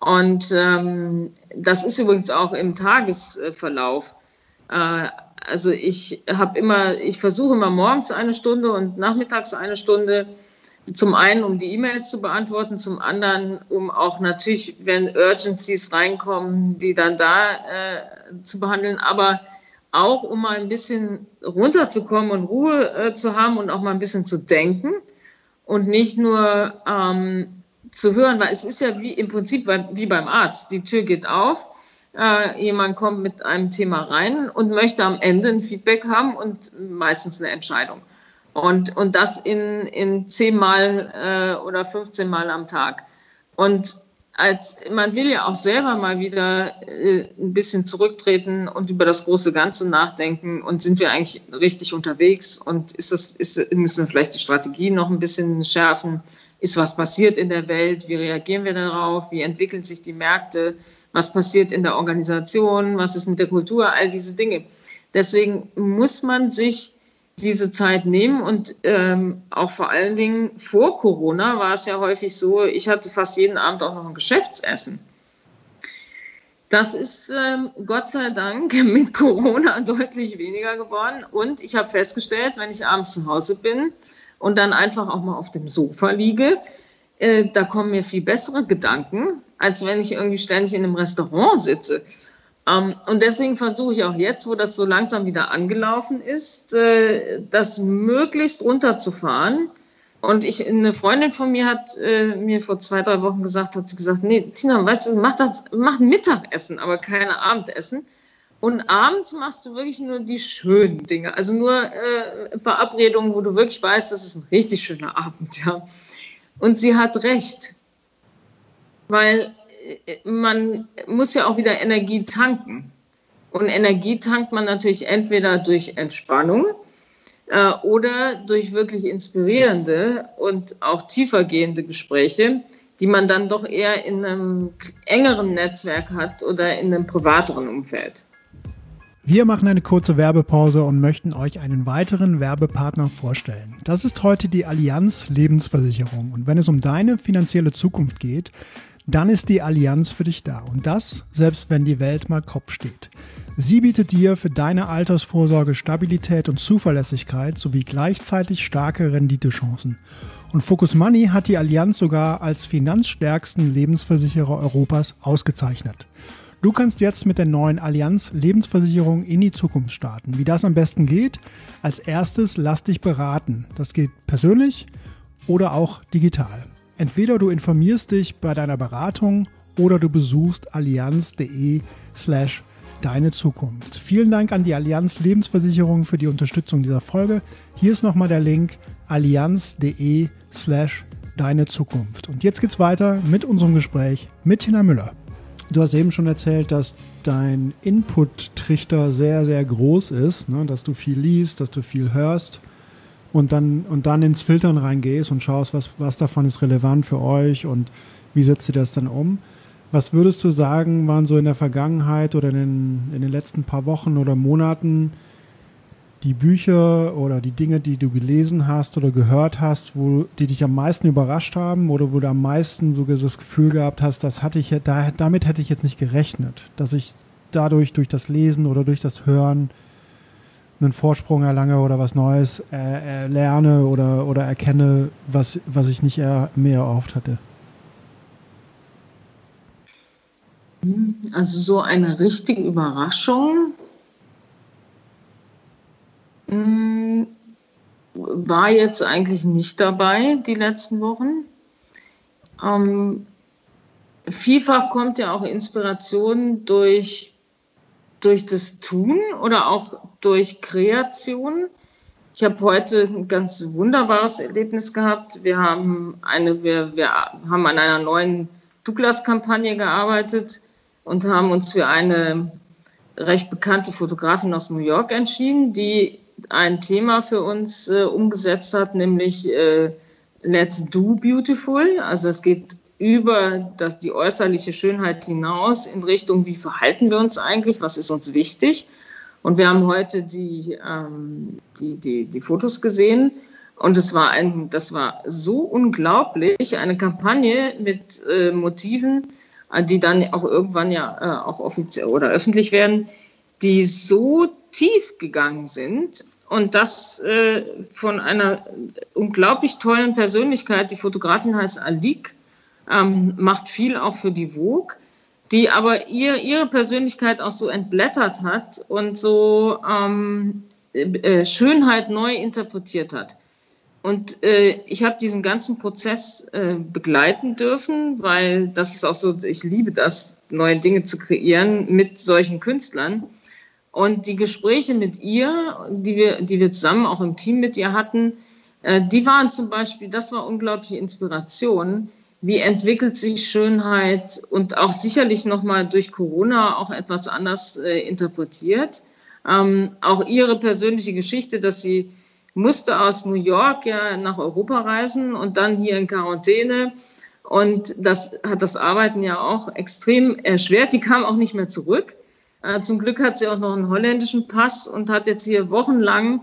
Und ähm, das ist übrigens auch im Tagesverlauf. Äh, also ich habe immer, ich versuche immer morgens eine Stunde und nachmittags eine Stunde. Zum einen, um die E-Mails zu beantworten, zum anderen, um auch natürlich, wenn Urgencies reinkommen, die dann da äh, zu behandeln, aber auch, um mal ein bisschen runterzukommen und Ruhe äh, zu haben und auch mal ein bisschen zu denken und nicht nur ähm, zu hören, weil es ist ja wie im Prinzip wie beim Arzt. Die Tür geht auf äh, jemand kommt mit einem Thema rein und möchte am Ende ein Feedback haben und meistens eine Entscheidung. Und, und das in, in zehnmal äh, oder 15 Mal am Tag. Und als, man will ja auch selber mal wieder äh, ein bisschen zurücktreten und über das große Ganze nachdenken. Und sind wir eigentlich richtig unterwegs? Und ist das, ist, müssen wir vielleicht die Strategie noch ein bisschen schärfen? Ist was passiert in der Welt? Wie reagieren wir darauf? Wie entwickeln sich die Märkte? Was passiert in der Organisation, was ist mit der Kultur, all diese Dinge. Deswegen muss man sich diese Zeit nehmen und ähm, auch vor allen Dingen vor Corona war es ja häufig so, ich hatte fast jeden Abend auch noch ein Geschäftsessen. Das ist ähm, Gott sei Dank mit Corona deutlich weniger geworden und ich habe festgestellt, wenn ich abends zu Hause bin und dann einfach auch mal auf dem Sofa liege, äh, da kommen mir viel bessere Gedanken, als wenn ich irgendwie ständig in einem Restaurant sitze. Ähm, und deswegen versuche ich auch jetzt, wo das so langsam wieder angelaufen ist, äh, das möglichst runterzufahren. Und ich, eine Freundin von mir hat äh, mir vor zwei, drei Wochen gesagt, hat sie gesagt, nee, Tina, weißt du, mach das, mach Mittagessen, aber keine Abendessen. Und abends machst du wirklich nur die schönen Dinge. Also nur äh, Verabredungen, wo du wirklich weißt, das ist ein richtig schöner Abend, ja. Und sie hat recht. Weil man muss ja auch wieder Energie tanken. Und Energie tankt man natürlich entweder durch Entspannung äh, oder durch wirklich inspirierende und auch tiefergehende Gespräche, die man dann doch eher in einem engeren Netzwerk hat oder in einem privateren Umfeld. Wir machen eine kurze Werbepause und möchten euch einen weiteren Werbepartner vorstellen. Das ist heute die Allianz Lebensversicherung. Und wenn es um deine finanzielle Zukunft geht, dann ist die Allianz für dich da. Und das, selbst wenn die Welt mal Kopf steht. Sie bietet dir für deine Altersvorsorge Stabilität und Zuverlässigkeit sowie gleichzeitig starke Renditechancen. Und Focus Money hat die Allianz sogar als finanzstärksten Lebensversicherer Europas ausgezeichnet. Du kannst jetzt mit der neuen Allianz Lebensversicherung in die Zukunft starten. Wie das am besten geht? Als erstes lass dich beraten. Das geht persönlich oder auch digital. Entweder du informierst dich bei deiner Beratung oder du besuchst allianz.de slash deine Zukunft. Vielen Dank an die Allianz Lebensversicherung für die Unterstützung dieser Folge. Hier ist nochmal der Link allianz.de slash deine Zukunft. Und jetzt geht's weiter mit unserem Gespräch mit Tina Müller. Du hast eben schon erzählt, dass dein Input-Trichter sehr, sehr groß ist, ne? dass du viel liest, dass du viel hörst und dann, und dann ins Filtern reingehst und schaust, was, was davon ist relevant für euch und wie setzt ihr das dann um. Was würdest du sagen, waren so in der Vergangenheit oder in den, in den letzten paar Wochen oder Monaten die Bücher oder die Dinge, die du gelesen hast oder gehört hast, wo die dich am meisten überrascht haben oder wo du am meisten sogar das Gefühl gehabt hast, das hatte ich da, damit hätte ich jetzt nicht gerechnet, dass ich dadurch durch das Lesen oder durch das Hören einen Vorsprung erlange oder was Neues äh, lerne oder, oder erkenne, was, was ich nicht eher mehr erhofft hatte? Also so eine richtige Überraschung hm, war jetzt eigentlich nicht dabei die letzten Wochen. Ähm, vielfach kommt ja auch Inspiration durch durch das Tun oder auch durch Kreation. Ich habe heute ein ganz wunderbares Erlebnis gehabt. Wir haben eine, wir, wir haben an einer neuen Douglas-Kampagne gearbeitet und haben uns für eine recht bekannte Fotografin aus New York entschieden, die ein Thema für uns äh, umgesetzt hat, nämlich äh, Let's Do Beautiful. Also es geht über das, die äußerliche Schönheit hinaus in Richtung, wie verhalten wir uns eigentlich, was ist uns wichtig. Und wir haben heute die, ähm, die, die, die Fotos gesehen und es war ein, das war so unglaublich, eine Kampagne mit äh, Motiven, äh, die dann auch irgendwann ja äh, auch offiziell oder öffentlich werden, die so tief gegangen sind und das äh, von einer unglaublich tollen Persönlichkeit. Die Fotografin heißt Alik ähm, macht viel auch für die Vogue, die aber ihr, ihre Persönlichkeit auch so entblättert hat und so ähm, äh, Schönheit neu interpretiert hat. Und äh, ich habe diesen ganzen Prozess äh, begleiten dürfen, weil das ist auch so, ich liebe das, neue Dinge zu kreieren mit solchen Künstlern. Und die Gespräche mit ihr, die wir, die wir zusammen auch im Team mit ihr hatten, äh, die waren zum Beispiel, das war unglaubliche Inspiration, wie entwickelt sich Schönheit und auch sicherlich nochmal durch Corona auch etwas anders äh, interpretiert. Ähm, auch ihre persönliche Geschichte, dass sie musste aus New York ja nach Europa reisen und dann hier in Quarantäne. Und das hat das Arbeiten ja auch extrem erschwert. Die kam auch nicht mehr zurück. Äh, zum Glück hat sie auch noch einen holländischen Pass und hat jetzt hier wochenlang,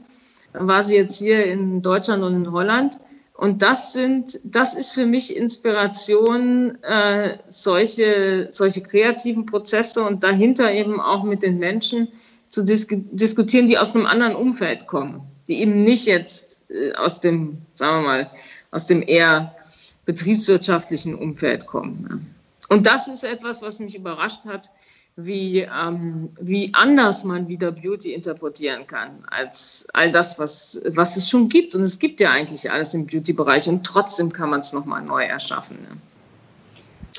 war sie jetzt hier in Deutschland und in Holland und das sind, das ist für mich Inspiration, äh, solche, solche kreativen Prozesse und dahinter eben auch mit den Menschen zu dis diskutieren, die aus einem anderen Umfeld kommen, die eben nicht jetzt äh, aus dem, sagen wir mal, aus dem eher betriebswirtschaftlichen Umfeld kommen. Ja. Und das ist etwas, was mich überrascht hat, wie, ähm, wie anders man wieder Beauty interpretieren kann als all das, was, was es schon gibt. Und es gibt ja eigentlich alles im Beauty-Bereich und trotzdem kann man es nochmal neu erschaffen. Ne?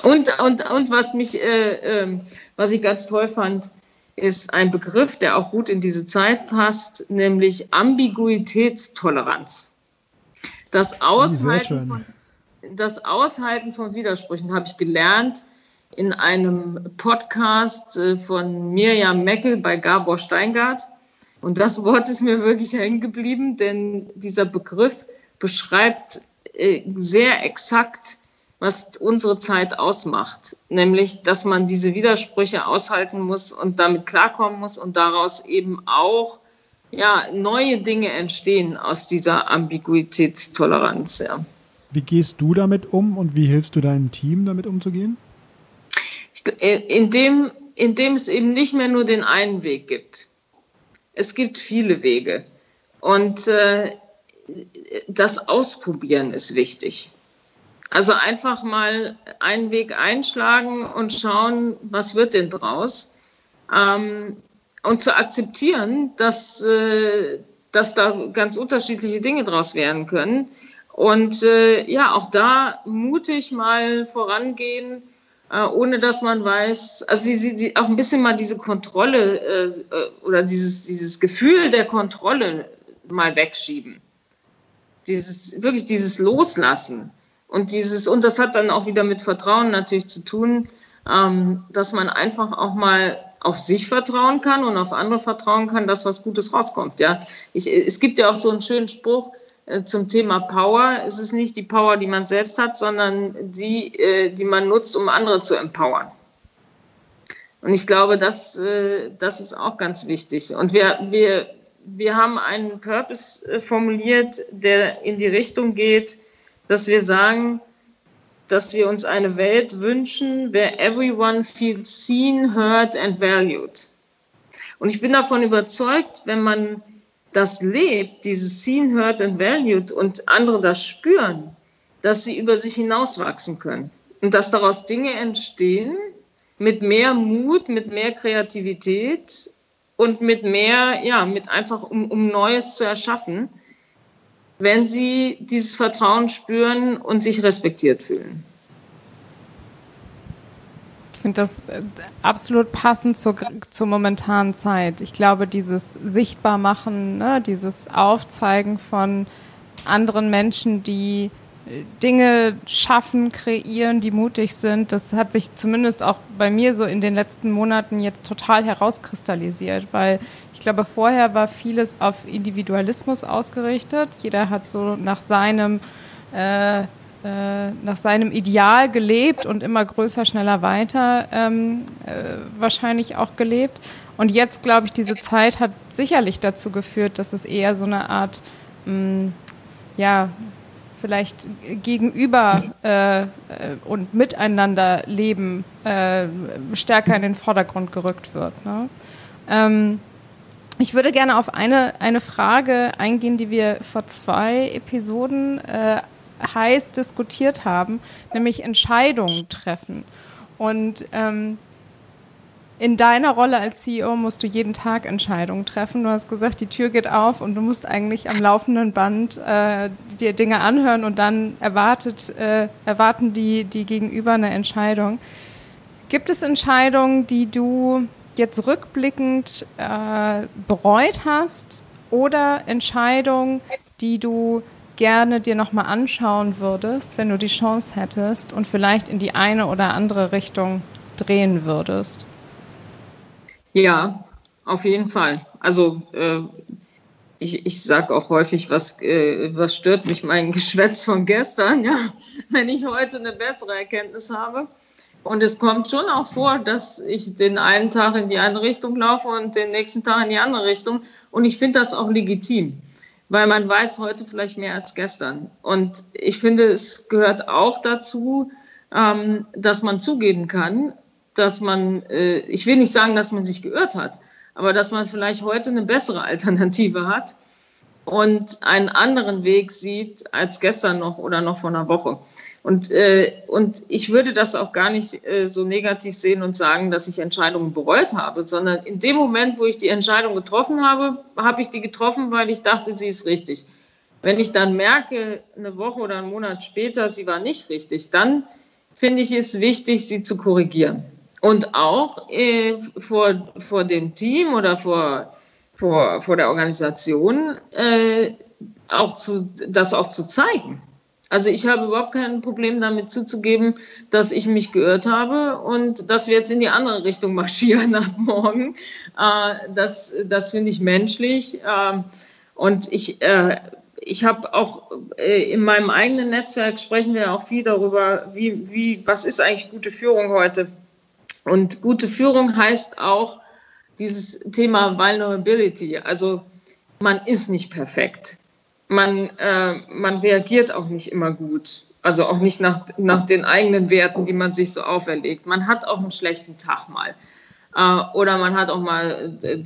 Und, und, und was mich, äh, äh, was ich ganz toll fand, ist ein Begriff, der auch gut in diese Zeit passt, nämlich Ambiguitätstoleranz. Das Aushalten, von, das Aushalten von Widersprüchen habe ich gelernt in einem Podcast äh, von Mirjam Meckel bei Gabor Steingart. Und das Wort ist mir wirklich hängen geblieben, denn dieser Begriff beschreibt äh, sehr exakt, was unsere Zeit ausmacht. Nämlich, dass man diese Widersprüche aushalten muss und damit klarkommen muss und daraus eben auch ja, neue Dinge entstehen aus dieser Ambiguitätstoleranz. Ja. Wie gehst du damit um und wie hilfst du deinem Team damit umzugehen? Indem, indem es eben nicht mehr nur den einen Weg gibt. Es gibt viele Wege. Und äh, das Ausprobieren ist wichtig. Also einfach mal einen Weg einschlagen und schauen, was wird denn draus. Ähm, und zu akzeptieren, dass, äh, dass da ganz unterschiedliche Dinge draus werden können. Und äh, ja, auch da mutig mal vorangehen, äh, ohne dass man weiß, also sie, sie, auch ein bisschen mal diese Kontrolle äh, äh, oder dieses, dieses Gefühl der Kontrolle mal wegschieben. Dieses, wirklich dieses Loslassen. Und dieses, und das hat dann auch wieder mit Vertrauen natürlich zu tun, ähm, dass man einfach auch mal auf sich vertrauen kann und auf andere vertrauen kann, dass was Gutes rauskommt. Ja, ich, es gibt ja auch so einen schönen Spruch, zum Thema Power. Es ist nicht die Power, die man selbst hat, sondern die, äh, die man nutzt, um andere zu empowern. Und ich glaube, das, äh, das ist auch ganz wichtig. Und wir, wir, wir haben einen Purpose formuliert, der in die Richtung geht, dass wir sagen, dass wir uns eine Welt wünschen, where everyone feels seen, heard and valued. Und ich bin davon überzeugt, wenn man das lebt, dieses Seen, Heard and Valued und andere das spüren, dass sie über sich hinauswachsen können und dass daraus Dinge entstehen mit mehr Mut, mit mehr Kreativität und mit mehr, ja, mit einfach, um, um Neues zu erschaffen, wenn sie dieses Vertrauen spüren und sich respektiert fühlen finde das äh, absolut passend zur, zur momentanen Zeit. Ich glaube, dieses Sichtbarmachen, ne, dieses Aufzeigen von anderen Menschen, die äh, Dinge schaffen, kreieren, die mutig sind, das hat sich zumindest auch bei mir so in den letzten Monaten jetzt total herauskristallisiert, weil ich glaube, vorher war vieles auf Individualismus ausgerichtet. Jeder hat so nach seinem äh, äh, nach seinem Ideal gelebt und immer größer, schneller, weiter ähm, äh, wahrscheinlich auch gelebt. Und jetzt, glaube ich, diese Zeit hat sicherlich dazu geführt, dass es eher so eine Art, mh, mm, ja, vielleicht gegenüber äh, äh, und miteinander leben äh, stärker in den Vordergrund gerückt wird. Ne? Ähm, ich würde gerne auf eine, eine Frage eingehen, die wir vor zwei Episoden äh, heiß diskutiert haben, nämlich Entscheidungen treffen. Und ähm, in deiner Rolle als CEO musst du jeden Tag Entscheidungen treffen. Du hast gesagt, die Tür geht auf und du musst eigentlich am laufenden Band äh, dir Dinge anhören und dann erwartet, äh, erwarten die, die Gegenüber eine Entscheidung. Gibt es Entscheidungen, die du jetzt rückblickend äh, bereut hast oder Entscheidungen, die du gerne dir nochmal anschauen würdest, wenn du die Chance hättest und vielleicht in die eine oder andere Richtung drehen würdest? Ja, auf jeden Fall. Also äh, ich, ich sage auch häufig, was, äh, was stört mich mein Geschwätz von gestern, ja, wenn ich heute eine bessere Erkenntnis habe. Und es kommt schon auch vor, dass ich den einen Tag in die eine Richtung laufe und den nächsten Tag in die andere Richtung. Und ich finde das auch legitim weil man weiß heute vielleicht mehr als gestern. Und ich finde, es gehört auch dazu, ähm, dass man zugeben kann, dass man, äh, ich will nicht sagen, dass man sich geirrt hat, aber dass man vielleicht heute eine bessere Alternative hat. und einen anderen Weg sieht als gestern noch oder noch vor einer Woche. Und, äh, und ich würde das auch gar nicht äh, so negativ sehen und sagen, dass ich Entscheidungen bereut habe, sondern in dem Moment, wo ich die Entscheidung getroffen habe, habe ich die getroffen, weil ich dachte, sie ist richtig. Wenn ich dann merke, eine Woche oder einen Monat später, sie war nicht richtig, dann finde ich es wichtig, sie zu korrigieren. Und auch äh, vor, vor dem Team oder vor, vor, vor der Organisation äh, auch zu, das auch zu zeigen. Also ich habe überhaupt kein Problem damit zuzugeben, dass ich mich geirrt habe und dass wir jetzt in die andere Richtung marschieren ab morgen. Äh, das das finde ich menschlich. Äh, und ich, äh, ich habe auch in meinem eigenen Netzwerk sprechen wir auch viel darüber, wie, wie, was ist eigentlich gute Führung heute? Und gute Führung heißt auch dieses Thema Vulnerability. Also man ist nicht perfekt man, äh, man reagiert auch nicht immer gut. Also auch nicht nach, nach den eigenen Werten, die man sich so auferlegt. Man hat auch einen schlechten Tag mal. Äh, oder man hat auch mal äh,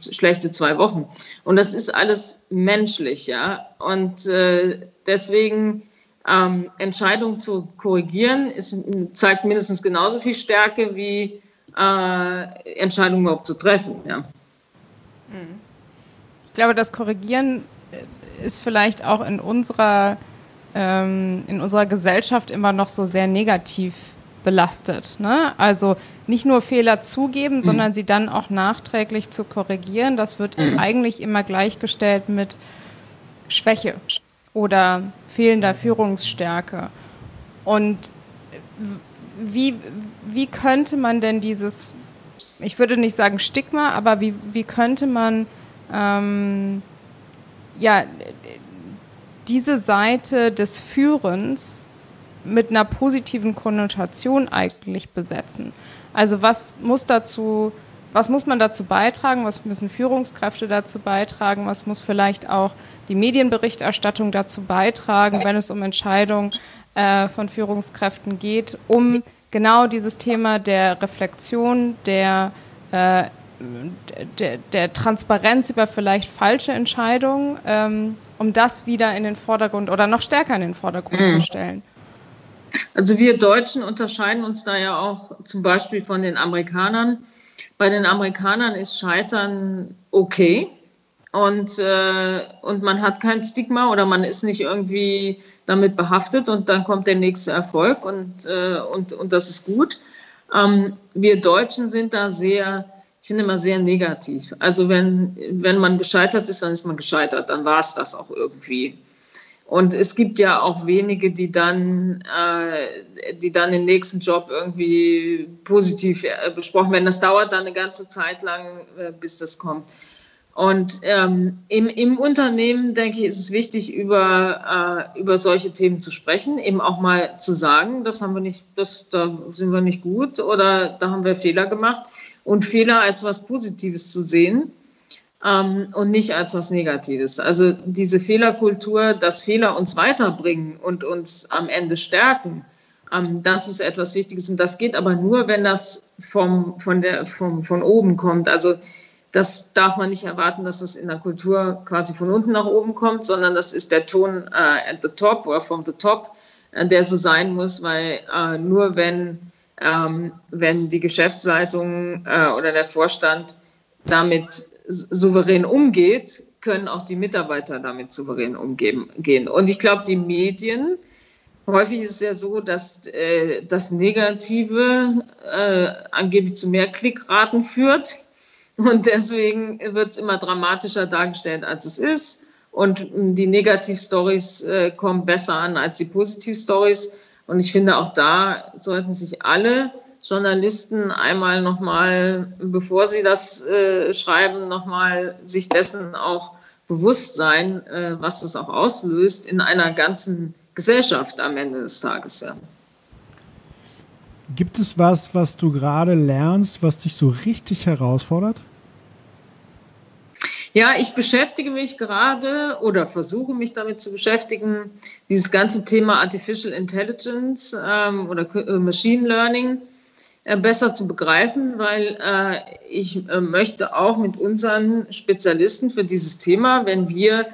schlechte zwei Wochen. Und das ist alles menschlich, ja. Und äh, deswegen ähm, Entscheidungen zu korrigieren, ist, zeigt mindestens genauso viel Stärke wie äh, Entscheidungen überhaupt zu treffen, ja. Ich glaube, das Korrigieren ist vielleicht auch in unserer, ähm, in unserer Gesellschaft immer noch so sehr negativ belastet. Ne? Also nicht nur Fehler zugeben, mhm. sondern sie dann auch nachträglich zu korrigieren. Das wird mhm. eigentlich immer gleichgestellt mit Schwäche oder fehlender Führungsstärke. Und wie, wie könnte man denn dieses, ich würde nicht sagen Stigma, aber wie, wie könnte man ähm, ja, diese Seite des Führens mit einer positiven Konnotation eigentlich besetzen. Also was muss dazu, was muss man dazu beitragen, was müssen Führungskräfte dazu beitragen, was muss vielleicht auch die Medienberichterstattung dazu beitragen, wenn es um Entscheidungen äh, von Führungskräften geht, um genau dieses Thema der Reflexion, der äh, der, der, Transparenz über vielleicht falsche Entscheidungen, ähm, um das wieder in den Vordergrund oder noch stärker in den Vordergrund mhm. zu stellen? Also wir Deutschen unterscheiden uns da ja auch zum Beispiel von den Amerikanern. Bei den Amerikanern ist Scheitern okay und, äh, und man hat kein Stigma oder man ist nicht irgendwie damit behaftet und dann kommt der nächste Erfolg und, äh, und, und das ist gut. Ähm, wir Deutschen sind da sehr ich finde immer sehr negativ. Also wenn, wenn man gescheitert ist, dann ist man gescheitert, dann war es das auch irgendwie. Und es gibt ja auch wenige, die dann, äh, die dann den nächsten Job irgendwie positiv äh, besprochen werden. Das dauert dann eine ganze Zeit lang, äh, bis das kommt. Und ähm, im, im Unternehmen, denke ich, ist es wichtig, über, äh, über solche Themen zu sprechen, eben auch mal zu sagen, das haben wir nicht, das, da sind wir nicht gut oder da haben wir Fehler gemacht und Fehler als was Positives zu sehen ähm, und nicht als was Negatives. Also diese Fehlerkultur, dass Fehler uns weiterbringen und uns am Ende stärken, ähm, das ist etwas Wichtiges. Und das geht aber nur, wenn das vom, von, der, vom, von oben kommt. Also das darf man nicht erwarten, dass das in der Kultur quasi von unten nach oben kommt, sondern das ist der Ton äh, at the top oder from the top, äh, der so sein muss, weil äh, nur wenn ähm, wenn die Geschäftsleitung äh, oder der Vorstand damit souverän umgeht, können auch die Mitarbeiter damit souverän umgehen. Und ich glaube, die Medien, häufig ist es ja so, dass äh, das Negative äh, angeblich zu mehr Klickraten führt. Und deswegen wird es immer dramatischer dargestellt, als es ist. Und die Negativstories äh, kommen besser an als die Positivstories. Und ich finde, auch da sollten sich alle Journalisten einmal nochmal, bevor sie das äh, schreiben, nochmal sich dessen auch bewusst sein, äh, was das auch auslöst in einer ganzen Gesellschaft am Ende des Tages. Ja. Gibt es was, was du gerade lernst, was dich so richtig herausfordert? Ja, ich beschäftige mich gerade oder versuche mich damit zu beschäftigen, dieses ganze Thema Artificial Intelligence ähm, oder äh, Machine Learning äh, besser zu begreifen, weil äh, ich äh, möchte auch mit unseren Spezialisten für dieses Thema, wenn wir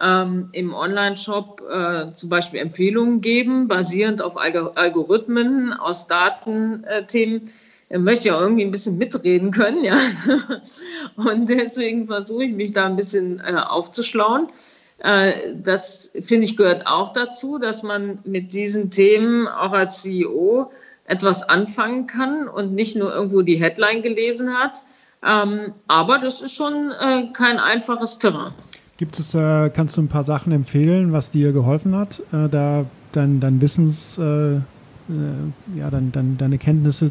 ähm, im Online-Shop äh, zum Beispiel Empfehlungen geben, basierend auf Algorithmen aus Datenthemen. Äh, möchte ja irgendwie ein bisschen mitreden können, ja. Und deswegen versuche ich mich da ein bisschen äh, aufzuschlauen. Äh, das finde ich gehört auch dazu, dass man mit diesen Themen auch als CEO etwas anfangen kann und nicht nur irgendwo die Headline gelesen hat. Ähm, aber das ist schon äh, kein einfaches Terrain. Gibt es, äh, kannst du ein paar Sachen empfehlen, was dir geholfen hat, äh, da dein, dein Wissens, äh, ja, dein, dein, deine Kenntnisse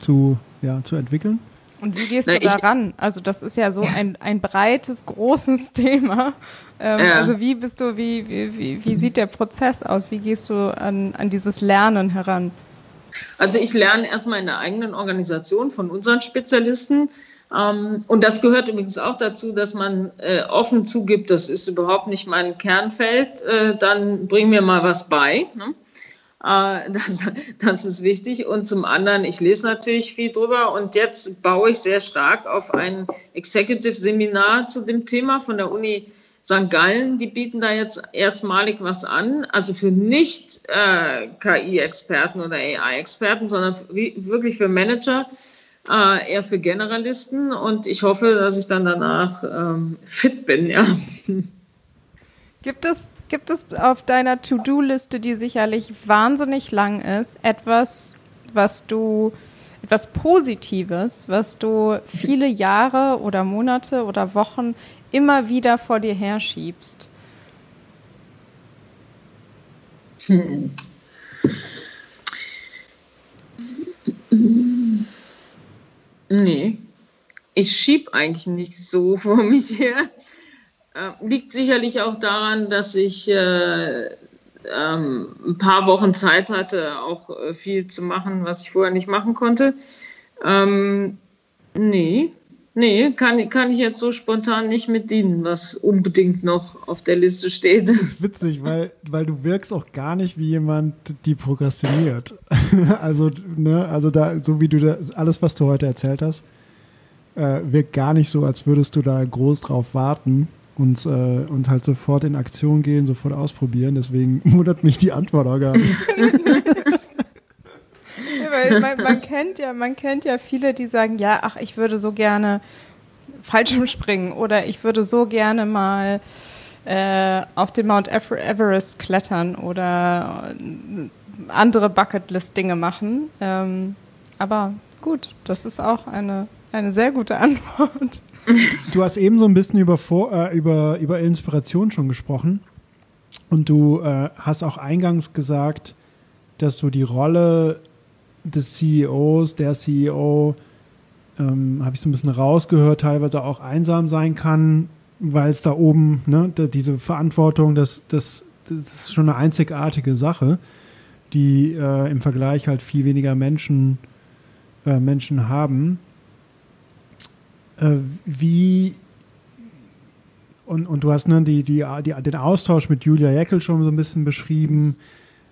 zu, ja, zu entwickeln? Und wie gehst Na, du daran? Also das ist ja so ein, ein breites, großes Thema. Ähm, ja. Also wie bist du, wie, wie, wie, wie sieht der Prozess aus? Wie gehst du an, an dieses Lernen heran? Also ich lerne erstmal in der eigenen Organisation von unseren Spezialisten. Ähm, und das gehört übrigens auch dazu, dass man äh, offen zugibt, das ist überhaupt nicht mein Kernfeld, äh, dann bring mir mal was bei. Ne? Äh, das, das ist wichtig. Und zum anderen, ich lese natürlich viel drüber und jetzt baue ich sehr stark auf ein Executive-Seminar zu dem Thema von der Uni St. Gallen, die bieten da jetzt erstmalig was an, also für nicht äh, KI-Experten oder AI-Experten, sondern wirklich für Manager, äh, eher für Generalisten. Und ich hoffe, dass ich dann danach ähm, fit bin, ja. Gibt es, gibt es auf deiner To-Do-Liste, die sicherlich wahnsinnig lang ist, etwas, was du etwas Positives, was du viele Jahre oder Monate oder Wochen immer wieder vor dir herschiebst? Hm. Nee, ich schieb eigentlich nicht so vor mich her. Äh, liegt sicherlich auch daran, dass ich äh, ähm, ein paar Wochen Zeit hatte, auch äh, viel zu machen, was ich vorher nicht machen konnte. Ähm, nee, Nee, kann, kann ich jetzt so spontan nicht mit dienen, was unbedingt noch auf der Liste steht. Das ist witzig, weil, weil du wirkst auch gar nicht wie jemand, die prokrastiniert. also, ne, also da, so wie du das, alles, was du heute erzählt hast, äh, wirkt gar nicht so, als würdest du da groß drauf warten und, äh, und halt sofort in Aktion gehen, sofort ausprobieren. Deswegen wundert mich die Antwort auch gar nicht. weil man, man, kennt ja, man kennt ja viele, die sagen, ja, ach, ich würde so gerne Fallschirm springen oder ich würde so gerne mal äh, auf den Mount Everest klettern oder andere Bucketlist-Dinge machen. Ähm, aber gut, das ist auch eine, eine sehr gute Antwort. Du hast eben so ein bisschen über, Vor äh, über, über Inspiration schon gesprochen und du äh, hast auch eingangs gesagt, dass du die Rolle des CEOs, der CEO, ähm, habe ich so ein bisschen rausgehört, teilweise auch einsam sein kann, weil es da oben, ne, da, diese Verantwortung, das, das, das ist schon eine einzigartige Sache, die äh, im Vergleich halt viel weniger Menschen, äh, Menschen haben. Äh, wie und, und du hast ne, die, die, die, den Austausch mit Julia Jeckel schon so ein bisschen beschrieben.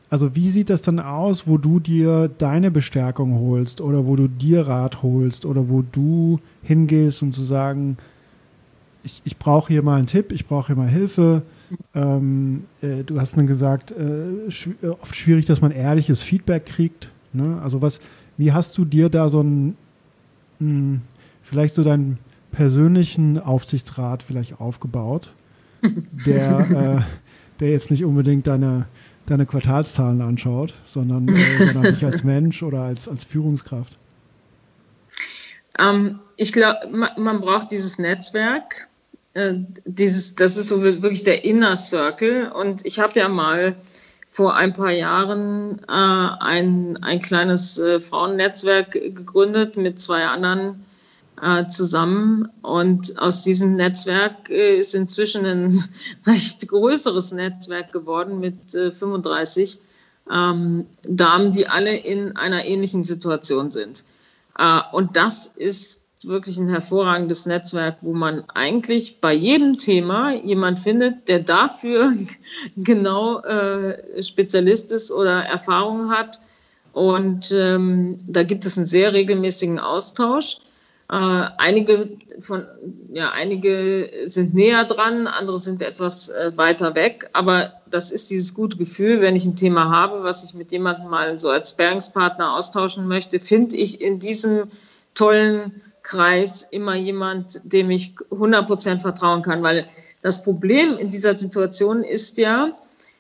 Also wie sieht das dann aus, wo du dir deine Bestärkung holst oder wo du dir Rat holst oder wo du hingehst und zu sagen, ich, ich brauche hier mal einen Tipp, ich brauche hier mal Hilfe. Ähm, äh, du hast dann gesagt, äh, schw äh, oft schwierig, dass man ehrliches Feedback kriegt. Ne? Also was, wie hast du dir da so einen, mh, hm, vielleicht so deinen persönlichen Aufsichtsrat vielleicht aufgebaut, der, äh, der jetzt nicht unbedingt deine deine Quartalszahlen anschaut, sondern, äh, sondern nicht als Mensch oder als, als Führungskraft? Ähm, ich glaube, man, man, braucht dieses Netzwerk. Äh, dieses, das ist so wirklich der Inner Circle. Und ich habe ja mal vor ein paar Jahren äh, ein, ein kleines äh, Frauennetzwerk gegründet mit zwei anderen äh, zusammen. Und aus diesem Netzwerk äh, ist inzwischen ein recht größeres Netzwerk geworden mit äh, 35 ähm, Damen, die alle in einer ähnlichen Situation sind. Äh, und das ist wirklich ein hervorragendes Netzwerk, wo man eigentlich bei jedem Thema jemand findet, der dafür genau äh, Spezialist ist oder Erfahrung hat. Und ähm, da gibt es einen sehr regelmäßigen Austausch. Äh, einige von, ja, einige sind näher dran, andere sind etwas äh, weiter weg. Aber das ist dieses gute Gefühl, wenn ich ein Thema habe, was ich mit jemandem mal so als Sparringspartner austauschen möchte, finde ich in diesem tollen Kreis immer jemand, dem ich 100% vertrauen kann. Weil das Problem in dieser Situation ist ja,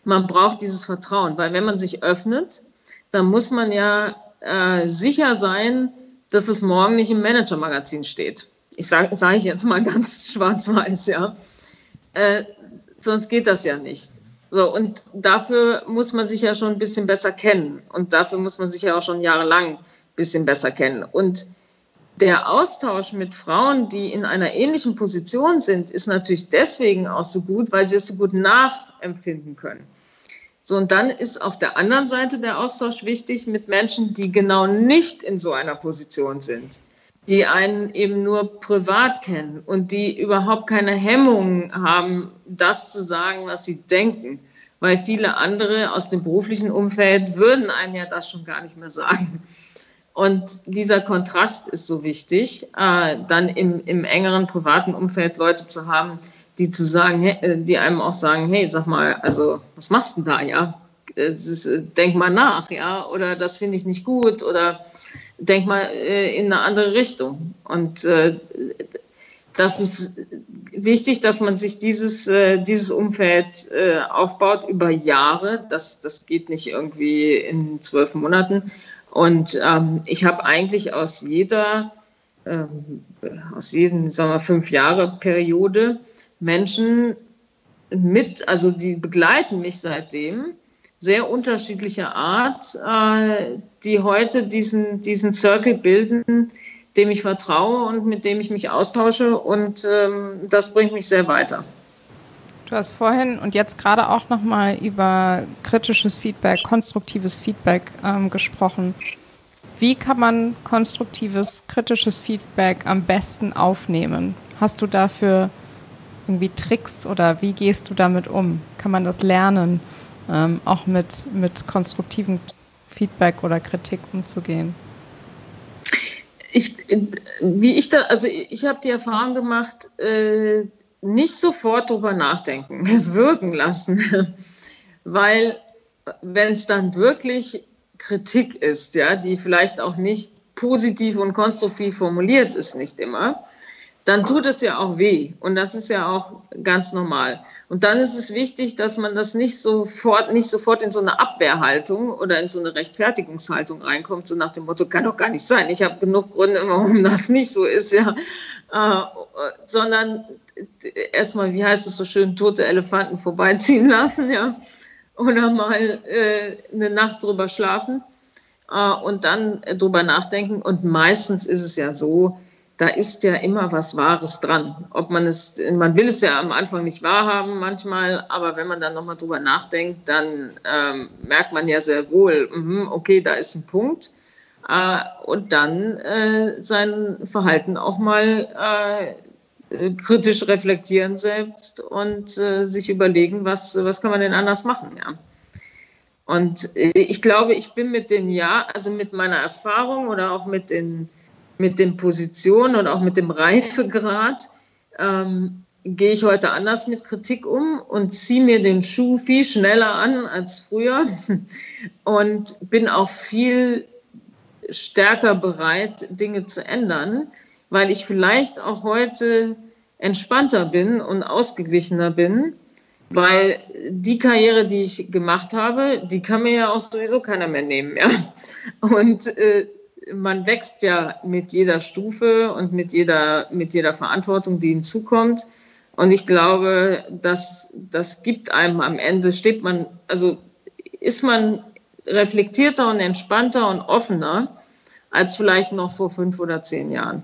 man braucht dieses Vertrauen. Weil wenn man sich öffnet, dann muss man ja äh, sicher sein, dass es morgen nicht im Manager-Magazin steht. Ich sage sag ich jetzt mal ganz schwarz-weiß, ja. Äh, sonst geht das ja nicht. So, und dafür muss man sich ja schon ein bisschen besser kennen. Und dafür muss man sich ja auch schon jahrelang ein bisschen besser kennen. Und der Austausch mit Frauen, die in einer ähnlichen Position sind, ist natürlich deswegen auch so gut, weil sie es so gut nachempfinden können. So, und dann ist auf der anderen Seite der Austausch wichtig mit Menschen, die genau nicht in so einer Position sind, die einen eben nur privat kennen und die überhaupt keine Hemmungen haben, das zu sagen, was sie denken. Weil viele andere aus dem beruflichen Umfeld würden einem ja das schon gar nicht mehr sagen. Und dieser Kontrast ist so wichtig, äh, dann im, im engeren privaten Umfeld Leute zu haben, die zu sagen, äh, die einem auch sagen, hey, sag mal, also was machst du da, ja? Ist, äh, denk mal nach, ja, oder das finde ich nicht gut, oder denk mal äh, in eine andere Richtung. Und äh, das ist wichtig, dass man sich dieses, äh, dieses Umfeld äh, aufbaut über Jahre. Das, das geht nicht irgendwie in zwölf Monaten. Und ähm, ich habe eigentlich aus jeder, ähm, aus jedem, sagen wir, fünf Jahre Periode Menschen mit, also die begleiten mich seitdem, sehr unterschiedlicher Art, äh, die heute diesen, diesen Circle bilden, dem ich vertraue und mit dem ich mich austausche und ähm, das bringt mich sehr weiter. Du hast vorhin und jetzt gerade auch nochmal über kritisches Feedback, konstruktives Feedback ähm, gesprochen. Wie kann man konstruktives, kritisches Feedback am besten aufnehmen? Hast du dafür irgendwie Tricks oder wie gehst du damit um? Kann man das lernen, ähm, auch mit, mit konstruktivem Feedback oder Kritik umzugehen? Ich, wie ich da, also ich habe die Erfahrung gemacht, äh, nicht sofort drüber nachdenken, wirken lassen, weil wenn es dann wirklich Kritik ist, ja, die vielleicht auch nicht positiv und konstruktiv formuliert ist, nicht immer, dann tut es ja auch weh. Und das ist ja auch ganz normal. Und dann ist es wichtig, dass man das nicht sofort, nicht sofort in so eine Abwehrhaltung oder in so eine Rechtfertigungshaltung reinkommt, so nach dem Motto, kann doch gar nicht sein. Ich habe genug Gründe, warum das nicht so ist, ja. Äh, sondern erstmal, wie heißt es so schön, tote Elefanten vorbeiziehen lassen, ja. Oder mal äh, eine Nacht drüber schlafen äh, und dann drüber nachdenken. Und meistens ist es ja so, da ist ja immer was Wahres dran. Ob man es, man will es ja am Anfang nicht wahrhaben manchmal, aber wenn man dann nochmal drüber nachdenkt, dann ähm, merkt man ja sehr wohl, mh, okay, da ist ein Punkt. Äh, und dann äh, sein Verhalten auch mal äh, kritisch reflektieren selbst und äh, sich überlegen, was, was kann man denn anders machen, ja. Und äh, ich glaube, ich bin mit den Jahren, also mit meiner Erfahrung oder auch mit den mit den Positionen und auch mit dem Reifegrad ähm, gehe ich heute anders mit Kritik um und ziehe mir den Schuh viel schneller an als früher und bin auch viel stärker bereit, Dinge zu ändern, weil ich vielleicht auch heute entspannter bin und ausgeglichener bin, weil die Karriere, die ich gemacht habe, die kann mir ja auch sowieso keiner mehr nehmen. Ja? Und äh, man wächst ja mit jeder Stufe und mit jeder, mit jeder Verantwortung, die hinzukommt. Und ich glaube, dass das gibt einem am Ende, steht man, also ist man reflektierter und entspannter und offener als vielleicht noch vor fünf oder zehn Jahren.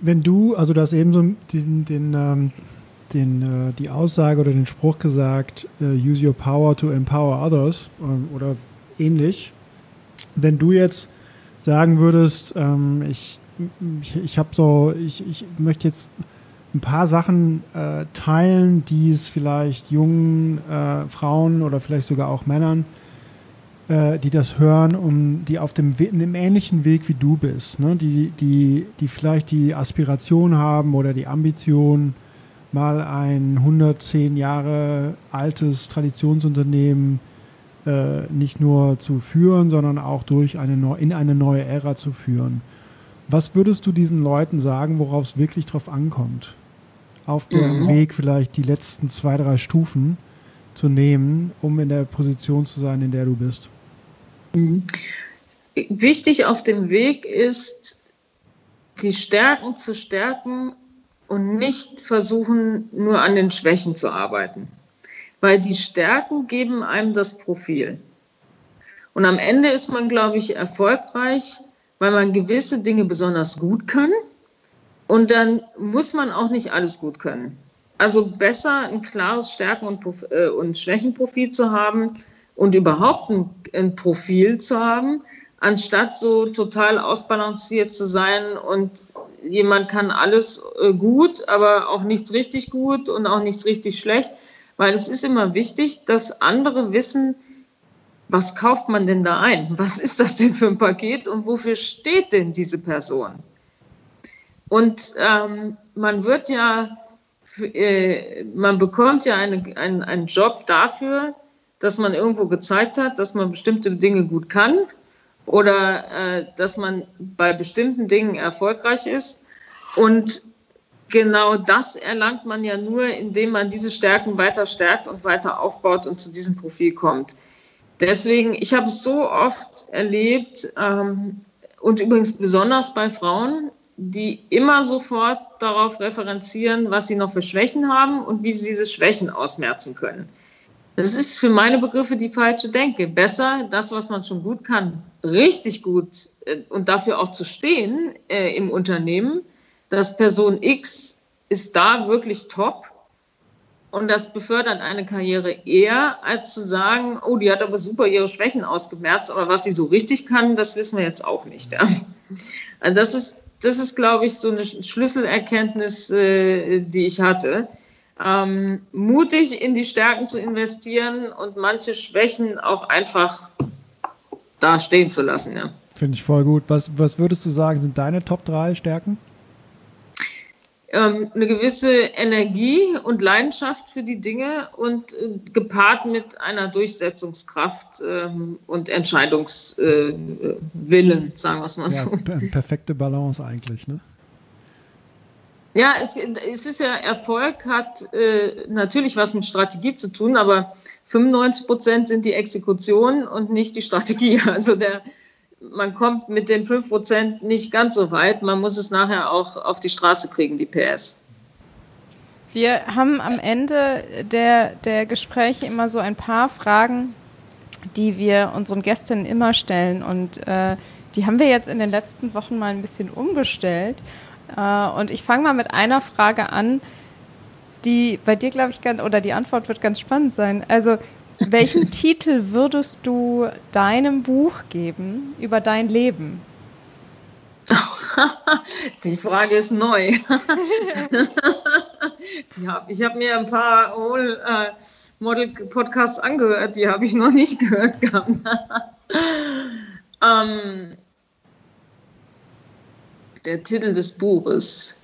Wenn du, also du hast eben so den, den, ähm, den, äh, die Aussage oder den Spruch gesagt, uh, use your power to empower others äh, oder ähnlich wenn du jetzt sagen würdest, ähm, ich, ich, ich habe so, ich, ich möchte jetzt ein paar Sachen äh, teilen, die es vielleicht jungen äh, Frauen oder vielleicht sogar auch Männern äh, die das hören, um die auf dem, einem ähnlichen Weg wie du bist, ne? die, die, die vielleicht die Aspiration haben oder die Ambition, mal ein 110 Jahre altes Traditionsunternehmen äh, nicht nur zu führen, sondern auch durch eine in eine neue Ära zu führen. Was würdest du diesen Leuten sagen, worauf es wirklich drauf ankommt? Auf dem mhm. Weg vielleicht die letzten zwei, drei Stufen zu nehmen, um in der Position zu sein, in der du bist? Mhm. Wichtig auf dem Weg ist, die Stärken zu stärken und nicht versuchen, nur an den Schwächen zu arbeiten. Weil die Stärken geben einem das Profil. Und am Ende ist man, glaube ich, erfolgreich, weil man gewisse Dinge besonders gut kann. Und dann muss man auch nicht alles gut können. Also besser ein klares Stärken- und, äh, und Schwächenprofil zu haben und überhaupt ein, ein Profil zu haben, anstatt so total ausbalanciert zu sein und jemand kann alles äh, gut, aber auch nichts richtig gut und auch nichts richtig schlecht, weil es ist immer wichtig, dass andere wissen, was kauft man denn da ein? Was ist das denn für ein Paket und wofür steht denn diese Person? Und ähm, man wird ja, äh, man bekommt ja eine, ein, einen Job dafür, dass man irgendwo gezeigt hat, dass man bestimmte Dinge gut kann oder äh, dass man bei bestimmten Dingen erfolgreich ist. Und genau das erlangt man ja nur, indem man diese Stärken weiter stärkt und weiter aufbaut und zu diesem Profil kommt. Deswegen, ich habe es so oft erlebt ähm, und übrigens besonders bei Frauen, die immer sofort darauf referenzieren, was sie noch für Schwächen haben und wie sie diese Schwächen ausmerzen können. Das ist für meine Begriffe die falsche Denke. Besser das, was man schon gut kann, richtig gut äh, und dafür auch zu stehen äh, im Unternehmen, dass Person X ist da wirklich top und das befördert eine Karriere eher, als zu sagen, oh, die hat aber super ihre Schwächen ausgemerzt, aber was sie so richtig kann, das wissen wir jetzt auch nicht. Ja. Also das ist, das ist, glaube ich, so eine Schlüsselerkenntnis, äh, die ich hatte ähm, mutig in die Stärken zu investieren und manche Schwächen auch einfach da stehen zu lassen. Ja. Finde ich voll gut. Was, was würdest du sagen, sind deine Top 3 Stärken? Ähm, eine gewisse Energie und Leidenschaft für die Dinge und äh, gepaart mit einer Durchsetzungskraft ähm, und Entscheidungswillen, äh, sagen wir es mal so. Ja, perfekte Balance eigentlich, ne? Ja, es, es ist ja, Erfolg hat äh, natürlich was mit Strategie zu tun, aber 95 Prozent sind die Exekution und nicht die Strategie. Also der, man kommt mit den 5 Prozent nicht ganz so weit. Man muss es nachher auch auf die Straße kriegen, die PS. Wir haben am Ende der, der Gespräche immer so ein paar Fragen, die wir unseren Gästinnen immer stellen. Und äh, die haben wir jetzt in den letzten Wochen mal ein bisschen umgestellt. Äh, und ich fange mal mit einer Frage an, die bei dir, glaube ich, ganz, oder die Antwort wird ganz spannend sein. Also, welchen Titel würdest du deinem Buch geben über dein Leben? Die Frage ist neu. hab, ich habe mir ein paar äh, Model-Podcasts angehört, die habe ich noch nicht gehört gehabt. ähm, der Titel des Buches.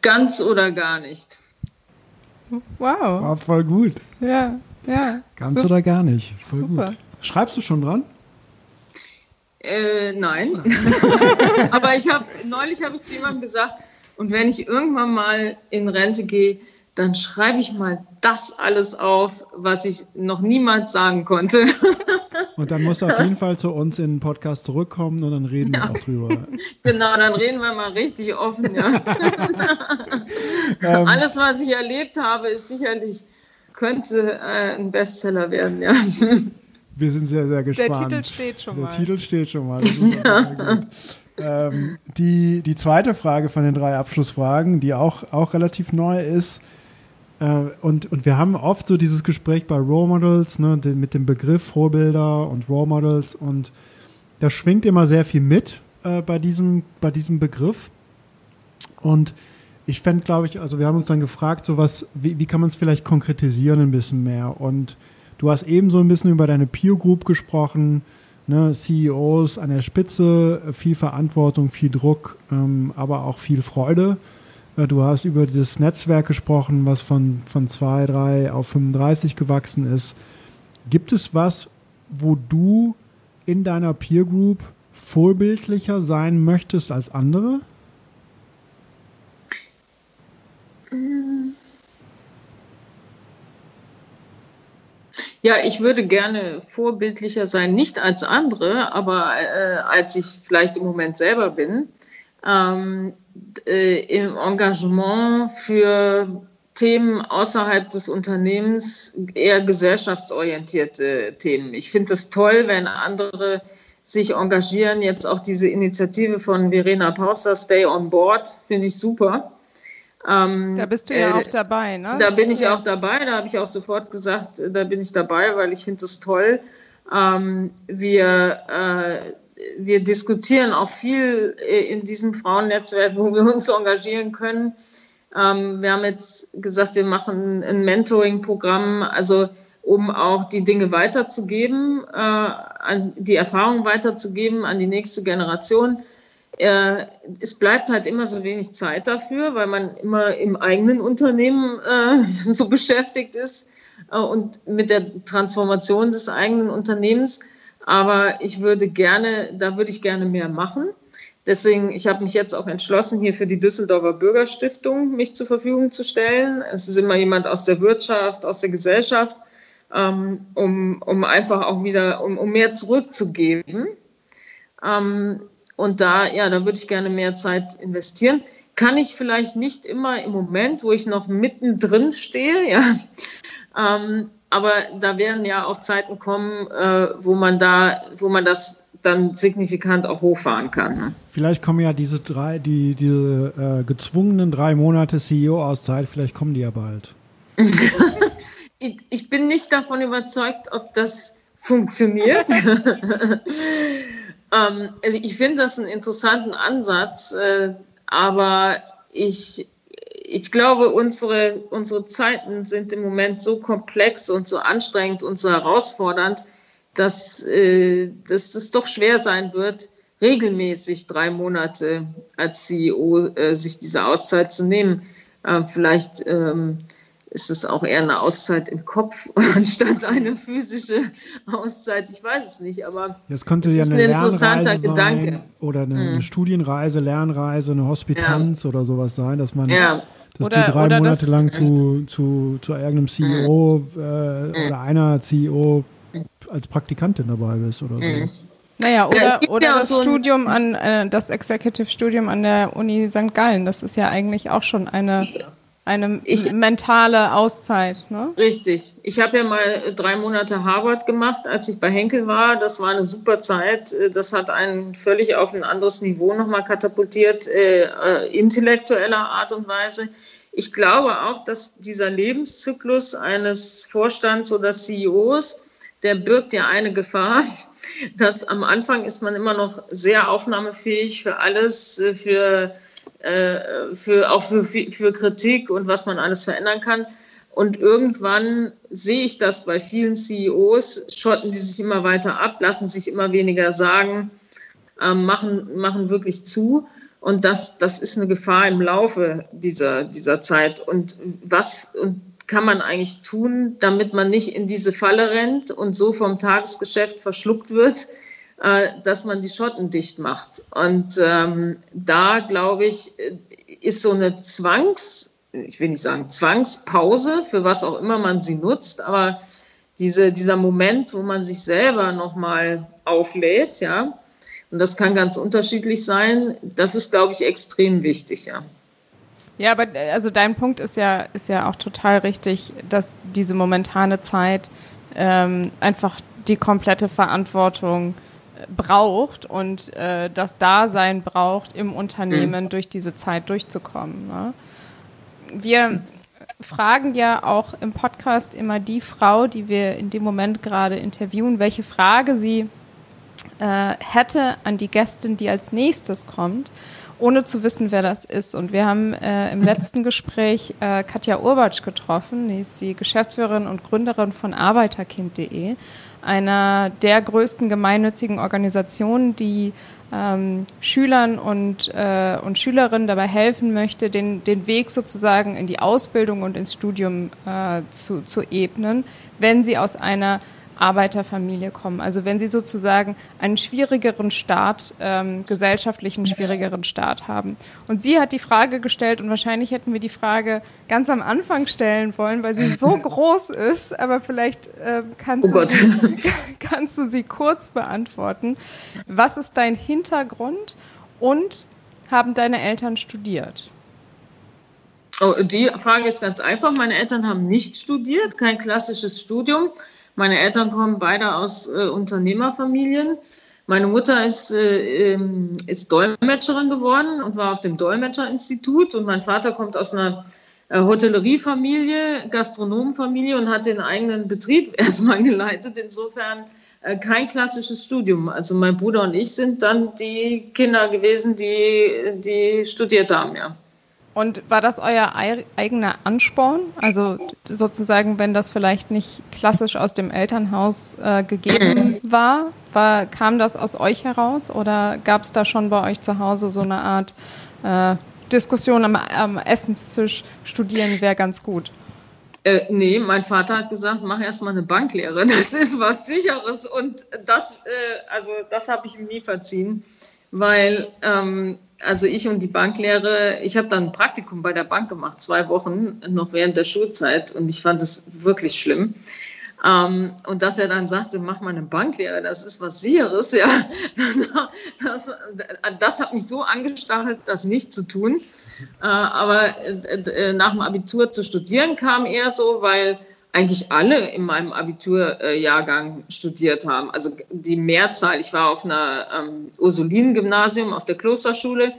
Ganz oder gar nicht. Wow. War voll gut. Ja, ja. Ganz so. oder gar nicht. Voll Super. gut. Schreibst du schon dran? Äh, nein. Aber ich habe neulich habe ich zu jemandem gesagt, und wenn ich irgendwann mal in Rente gehe, dann schreibe ich mal das alles auf, was ich noch niemals sagen konnte. Und dann musst du auf jeden Fall zu uns in den Podcast zurückkommen und dann reden ja. wir auch drüber. Genau, dann reden wir mal richtig offen. Ja. ähm, alles, was ich erlebt habe, ist sicherlich, könnte äh, ein Bestseller werden. Ja. Wir sind sehr, sehr gespannt. Der Titel steht schon Der mal. Der Titel steht schon mal. Ja. Ähm, die, die zweite Frage von den drei Abschlussfragen, die auch, auch relativ neu ist, äh, und, und wir haben oft so dieses Gespräch bei Role Models, ne, mit dem Begriff Vorbilder und Role Models und da schwingt immer sehr viel mit äh, bei, diesem, bei diesem Begriff. Und ich ich fände, glaube ich, also wir haben uns dann gefragt, so was, wie, wie kann man es vielleicht konkretisieren ein bisschen mehr? Und du hast eben so ein bisschen über deine Peer Group gesprochen, ne, CEOs an der Spitze, viel Verantwortung, viel Druck, ähm, aber auch viel Freude. Äh, du hast über das Netzwerk gesprochen, was von, von 2, 3 auf 35 gewachsen ist. Gibt es was, wo du in deiner Peer Group vorbildlicher sein möchtest als andere? Ja, ich würde gerne vorbildlicher sein, nicht als andere, aber äh, als ich vielleicht im Moment selber bin, ähm, äh, im Engagement für Themen außerhalb des Unternehmens, eher gesellschaftsorientierte Themen. Ich finde es toll, wenn andere sich engagieren. Jetzt auch diese Initiative von Verena Pauster, Stay on Board, finde ich super. Ähm, da bist du ja äh, auch dabei, ne? Da bin ich ja. auch dabei, da habe ich auch sofort gesagt, da bin ich dabei, weil ich finde es toll. Ähm, wir, äh, wir diskutieren auch viel äh, in diesem Frauennetzwerk, wo wir uns engagieren können. Ähm, wir haben jetzt gesagt, wir machen ein Mentoring-Programm, also um auch die Dinge weiterzugeben, äh, an die Erfahrung weiterzugeben an die nächste Generation äh, es bleibt halt immer so wenig Zeit dafür, weil man immer im eigenen Unternehmen äh, so beschäftigt ist äh, und mit der Transformation des eigenen Unternehmens. Aber ich würde gerne, da würde ich gerne mehr machen. Deswegen, ich habe mich jetzt auch entschlossen, hier für die Düsseldorfer Bürgerstiftung mich zur Verfügung zu stellen. Es ist immer jemand aus der Wirtschaft, aus der Gesellschaft, ähm, um, um einfach auch wieder, um, um mehr zurückzugeben. Ähm, und da, ja, da würde ich gerne mehr Zeit investieren. Kann ich vielleicht nicht immer im Moment, wo ich noch mittendrin stehe, ja. Ähm, aber da werden ja auch Zeiten kommen, äh, wo man da, wo man das dann signifikant auch hochfahren kann. Ne? Vielleicht kommen ja diese drei, die, diese äh, gezwungenen drei Monate CEO-Auszeit, vielleicht kommen die ja bald. ich, ich bin nicht davon überzeugt, ob das funktioniert. Ähm, also ich finde das einen interessanten Ansatz, äh, aber ich, ich glaube, unsere, unsere Zeiten sind im Moment so komplex und so anstrengend und so herausfordernd, dass, äh, dass es doch schwer sein wird, regelmäßig drei Monate als CEO äh, sich diese Auszeit zu nehmen. Äh, vielleicht ähm, ist es auch eher eine Auszeit im Kopf anstatt eine physische Auszeit. Ich weiß es nicht, aber das könnte es ja ist eine ein interessanter Gedanke. Oder eine, eine, hm. Studienreise, Lernreise, eine Hospitanz ja. oder sowas sein, dass man ja. dass oder, du drei Monate das, lang zu, zu, zu irgendeinem CEO mhm. äh, oder einer CEO als Praktikantin dabei bist oder so. Naja, oder, ja, oder ja das so Studium an, äh, das Executive-Studium an der Uni St. Gallen, das ist ja eigentlich auch schon eine eine ich, mentale Auszeit, ne? Richtig. Ich habe ja mal drei Monate Harvard gemacht, als ich bei Henkel war. Das war eine super Zeit. Das hat einen völlig auf ein anderes Niveau nochmal katapultiert, äh, äh, intellektueller Art und Weise. Ich glaube auch, dass dieser Lebenszyklus eines Vorstands oder CEOs, der birgt ja eine Gefahr, dass am Anfang ist man immer noch sehr aufnahmefähig für alles, äh, für äh, für, auch für, für Kritik und was man alles verändern kann. Und irgendwann sehe ich das bei vielen CEOs, schotten die sich immer weiter ab, lassen sich immer weniger sagen, äh, machen, machen wirklich zu. Und das, das ist eine Gefahr im Laufe dieser, dieser Zeit. Und was und kann man eigentlich tun, damit man nicht in diese Falle rennt und so vom Tagesgeschäft verschluckt wird, dass man die Schotten dicht macht. Und ähm, da, glaube ich, ist so eine Zwangs, ich will nicht sagen Zwangspause, für was auch immer man sie nutzt, aber diese, dieser Moment, wo man sich selber nochmal auflädt, ja, und das kann ganz unterschiedlich sein, das ist, glaube ich, extrem wichtig, ja. Ja, aber also dein Punkt ist ja, ist ja auch total richtig, dass diese momentane Zeit ähm, einfach die komplette Verantwortung braucht und äh, das Dasein braucht, im Unternehmen mhm. durch diese Zeit durchzukommen. Ne? Wir fragen ja auch im Podcast immer die Frau, die wir in dem Moment gerade interviewen, welche Frage sie äh, hätte an die Gästin, die als nächstes kommt. ohne zu wissen, wer das ist. Und wir haben äh, im letzten Gespräch äh, Katja Urbatsch getroffen, die ist die Geschäftsführerin und Gründerin von Arbeiterkind.de, einer der größten gemeinnützigen Organisationen, die ähm, Schülern und, äh, und Schülerinnen dabei helfen möchte, den, den Weg sozusagen in die Ausbildung und ins Studium äh, zu, zu ebnen, wenn sie aus einer Arbeiterfamilie kommen. Also wenn sie sozusagen einen schwierigeren Start, ähm, gesellschaftlichen schwierigeren Start haben. Und sie hat die Frage gestellt und wahrscheinlich hätten wir die Frage ganz am Anfang stellen wollen, weil sie so groß ist, aber vielleicht äh, kannst, oh du sie, kannst du sie kurz beantworten. Was ist dein Hintergrund und haben deine Eltern studiert? Oh, die Frage ist ganz einfach. Meine Eltern haben nicht studiert, kein klassisches Studium. Meine Eltern kommen beide aus äh, Unternehmerfamilien. Meine Mutter ist, äh, ähm, ist Dolmetscherin geworden und war auf dem Dolmetscherinstitut und mein Vater kommt aus einer äh, Hotelleriefamilie, Gastronomenfamilie und hat den eigenen Betrieb erstmal geleitet. Insofern äh, kein klassisches Studium. Also mein Bruder und ich sind dann die Kinder gewesen, die, die studiert haben, ja. Und war das euer eigener Ansporn? Also sozusagen, wenn das vielleicht nicht klassisch aus dem Elternhaus äh, gegeben war, war, kam das aus euch heraus oder gab es da schon bei euch zu Hause so eine Art äh, Diskussion am, am Essenstisch, studieren wäre ganz gut? Äh, nee, mein Vater hat gesagt, mach erstmal eine Banklehre. Das ist was Sicheres und das, äh, also das habe ich ihm nie verziehen weil ähm, also ich und die Banklehre, ich habe dann ein Praktikum bei der Bank gemacht, zwei Wochen noch während der Schulzeit und ich fand es wirklich schlimm. Ähm, und dass er dann sagte, mach mal eine Banklehre, das ist was sicheres, ja, das, das hat mich so angestachelt, das nicht zu tun. Äh, aber äh, äh nach dem Abitur zu studieren kam eher so, weil eigentlich alle in meinem Abiturjahrgang studiert haben. Also die Mehrzahl. Ich war auf einer ähm, Ursulinen-Gymnasium, auf der Klosterschule,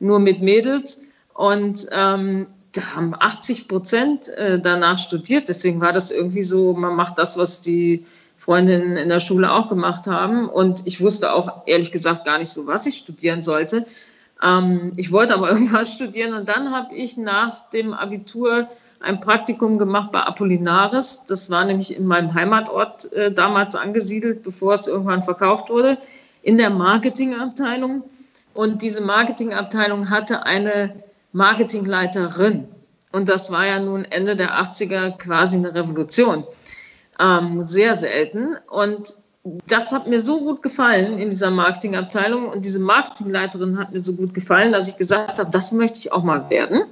nur mit Mädels. Und ähm, da haben 80 Prozent äh, danach studiert. Deswegen war das irgendwie so, man macht das, was die Freundinnen in der Schule auch gemacht haben. Und ich wusste auch ehrlich gesagt gar nicht so, was ich studieren sollte. Ähm, ich wollte aber irgendwas studieren. Und dann habe ich nach dem Abitur ein Praktikum gemacht bei Apollinaris. Das war nämlich in meinem Heimatort äh, damals angesiedelt, bevor es irgendwann verkauft wurde, in der Marketingabteilung. Und diese Marketingabteilung hatte eine Marketingleiterin. Und das war ja nun Ende der 80er quasi eine Revolution. Ähm, sehr selten. Und das hat mir so gut gefallen in dieser Marketingabteilung. Und diese Marketingleiterin hat mir so gut gefallen, dass ich gesagt habe, das möchte ich auch mal werden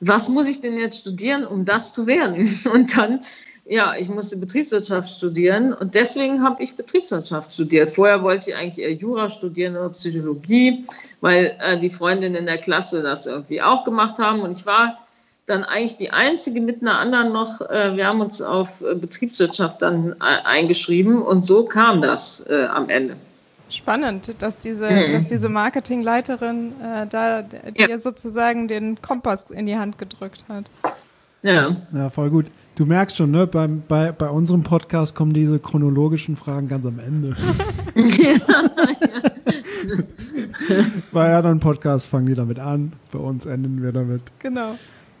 was muss ich denn jetzt studieren, um das zu werden? Und dann, ja, ich musste Betriebswirtschaft studieren und deswegen habe ich Betriebswirtschaft studiert. Vorher wollte ich eigentlich eher Jura studieren oder Psychologie, weil äh, die Freundinnen in der Klasse das irgendwie auch gemacht haben und ich war dann eigentlich die einzige mit einer anderen noch. Äh, wir haben uns auf äh, Betriebswirtschaft dann äh, eingeschrieben und so kam das äh, am Ende. Spannend, dass diese, mhm. dass diese Marketingleiterin äh, da ja. dir sozusagen den Kompass in die Hand gedrückt hat. Ja. Ja, voll gut. Du merkst schon, ne, beim, bei, bei unserem Podcast kommen diese chronologischen Fragen ganz am Ende. ja, bei anderen Podcasts fangen die damit an, bei uns enden wir damit. Genau.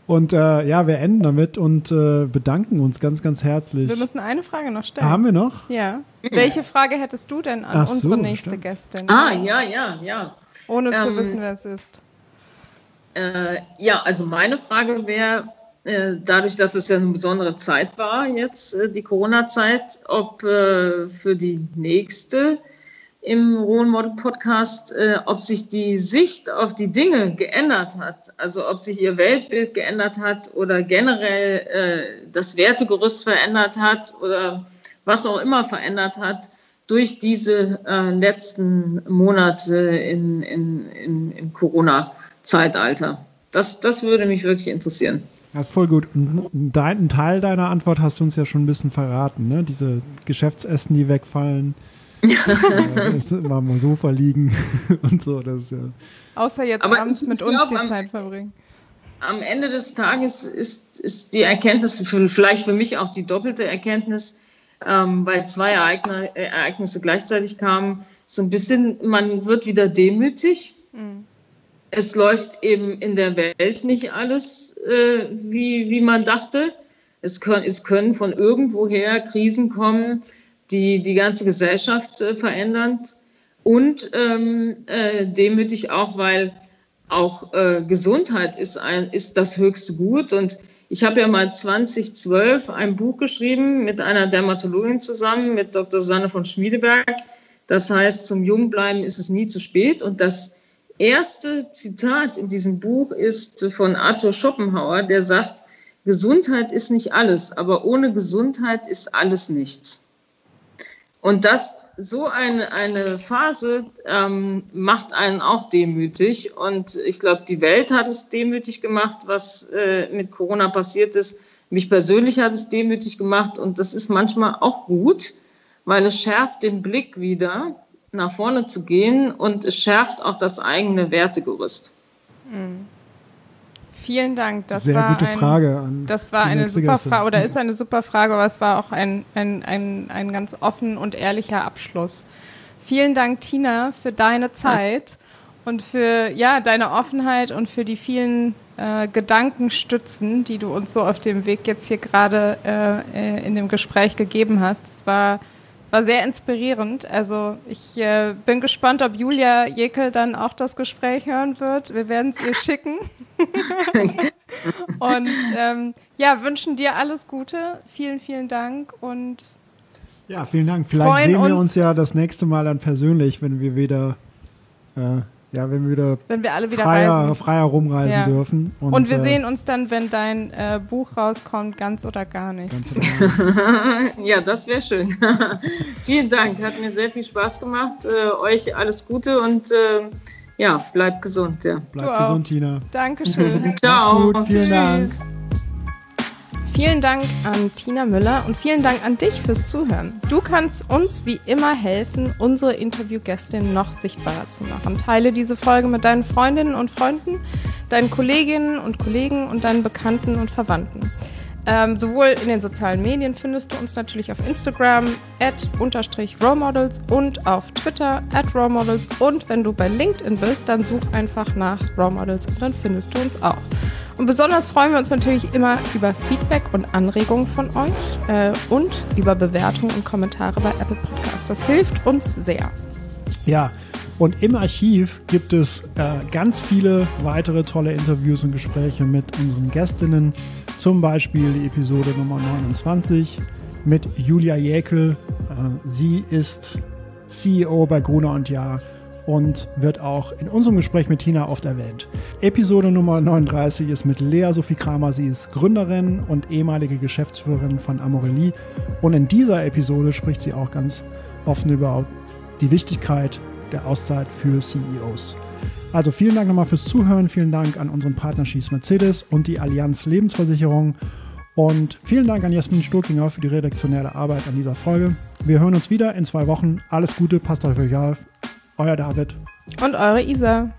Und äh, ja, wir enden damit und äh, bedanken uns ganz, ganz herzlich. Wir müssen eine Frage noch stellen. Haben wir noch? Ja. Welche Frage hättest du denn an Ach unsere so, nächste stimmt. Gästin? Ah, ja, ja, ja. Ohne ähm, zu wissen, wer es ist. Äh, ja, also meine Frage wäre, äh, dadurch, dass es ja eine besondere Zeit war jetzt, äh, die Corona-Zeit, ob äh, für die nächste im Rohen Model Podcast, äh, ob sich die Sicht auf die Dinge geändert hat, also ob sich ihr Weltbild geändert hat oder generell äh, das Wertegerüst verändert hat oder was auch immer verändert hat durch diese äh, letzten Monate in, in, in, im Corona-Zeitalter. Das, das würde mich wirklich interessieren. Das ist voll gut. Ein Teil deiner Antwort hast du uns ja schon ein bisschen verraten, ne? Diese Geschäftsessen, die wegfallen mal am Sofa liegen und so. Das ist ja Außer jetzt Aber abends mit uns glaub, die Zeit verbringen. Am Ende des Tages ist, ist die Erkenntnis, vielleicht für mich auch die doppelte Erkenntnis, ähm, weil zwei Ereign Ereignisse gleichzeitig kamen, so ein bisschen, man wird wieder demütig. Mhm. es läuft eben in der Welt nicht alles, äh, wie, wie man dachte. Es können, es können von irgendwoher Krisen kommen, die die ganze Gesellschaft äh, verändern. Und ähm, äh, demütig auch, weil auch äh, Gesundheit ist, ein, ist das höchste Gut. Und ich habe ja mal 2012 ein Buch geschrieben mit einer Dermatologin zusammen, mit Dr. Sanne von Schmiedeberg. Das heißt, zum Jungbleiben ist es nie zu spät. Und das erste Zitat in diesem Buch ist von Arthur Schopenhauer, der sagt, Gesundheit ist nicht alles, aber ohne Gesundheit ist alles nichts. Und das, so eine, eine Phase ähm, macht einen auch demütig. Und ich glaube, die Welt hat es demütig gemacht, was äh, mit Corona passiert ist. Mich persönlich hat es demütig gemacht. Und das ist manchmal auch gut, weil es schärft den Blick wieder nach vorne zu gehen und es schärft auch das eigene Wertegerüst. Mhm. Vielen Dank. Das Sehr war gute ein, Frage. An das war eine super Frage oder ist eine super Frage, aber es war auch ein, ein, ein, ein ganz offen und ehrlicher Abschluss. Vielen Dank, Tina, für deine Zeit und für ja deine Offenheit und für die vielen äh, Gedankenstützen, die du uns so auf dem Weg jetzt hier gerade äh, in dem Gespräch gegeben hast. Es war war sehr inspirierend. Also ich äh, bin gespannt, ob Julia Jekel dann auch das Gespräch hören wird. Wir werden es ihr schicken. und ähm, ja, wünschen dir alles Gute. Vielen, vielen Dank und ja, vielen Dank. Vielleicht sehen wir uns, uns ja das nächste Mal dann persönlich, wenn wir wieder äh, ja, wenn wir wieder, wenn wir alle wieder freier, reisen. freier rumreisen ja. dürfen. Und, und wir äh, sehen uns dann, wenn dein äh, Buch rauskommt, ganz oder gar nicht. Oder gar nicht. ja, das wäre schön. Vielen Dank, hat mir sehr viel Spaß gemacht. Äh, euch alles Gute und äh, ja, bleibt gesund. Ja. Bleibt gesund, Tina. Dankeschön. Ciao. Gut, vielen Tschüss. Dank. Vielen Dank an Tina Müller und vielen Dank an dich fürs Zuhören. Du kannst uns wie immer helfen, unsere Interviewgästin noch sichtbarer zu machen. Teile diese Folge mit deinen Freundinnen und Freunden, deinen Kolleginnen und Kollegen und deinen Bekannten und Verwandten. Ähm, sowohl in den sozialen Medien findest du uns natürlich auf Instagram at unterstrich Role und auf Twitter at Role und wenn du bei LinkedIn bist, dann such einfach nach Role und dann findest du uns auch. Und besonders freuen wir uns natürlich immer über Feedback und Anregungen von euch äh, und über Bewertungen und Kommentare bei Apple Podcasts. Das hilft uns sehr. Ja, und im Archiv gibt es äh, ganz viele weitere tolle Interviews und Gespräche mit unseren Gästinnen. Zum Beispiel die Episode Nummer 29 mit Julia Jäkel. Äh, sie ist CEO bei Gruner und Jahr und wird auch in unserem Gespräch mit Tina oft erwähnt. Episode Nummer 39 ist mit Lea Sophie Kramer. Sie ist Gründerin und ehemalige Geschäftsführerin von Amorelie. Und in dieser Episode spricht sie auch ganz offen über die Wichtigkeit der Auszeit für CEOs. Also vielen Dank nochmal fürs Zuhören. Vielen Dank an unseren Partner Schieß Mercedes und die Allianz Lebensversicherung. Und vielen Dank an Jasmin Sturkinger für die redaktionelle Arbeit an dieser Folge. Wir hören uns wieder in zwei Wochen. Alles Gute, passt auf euch auf. Euer David. Und eure Isa.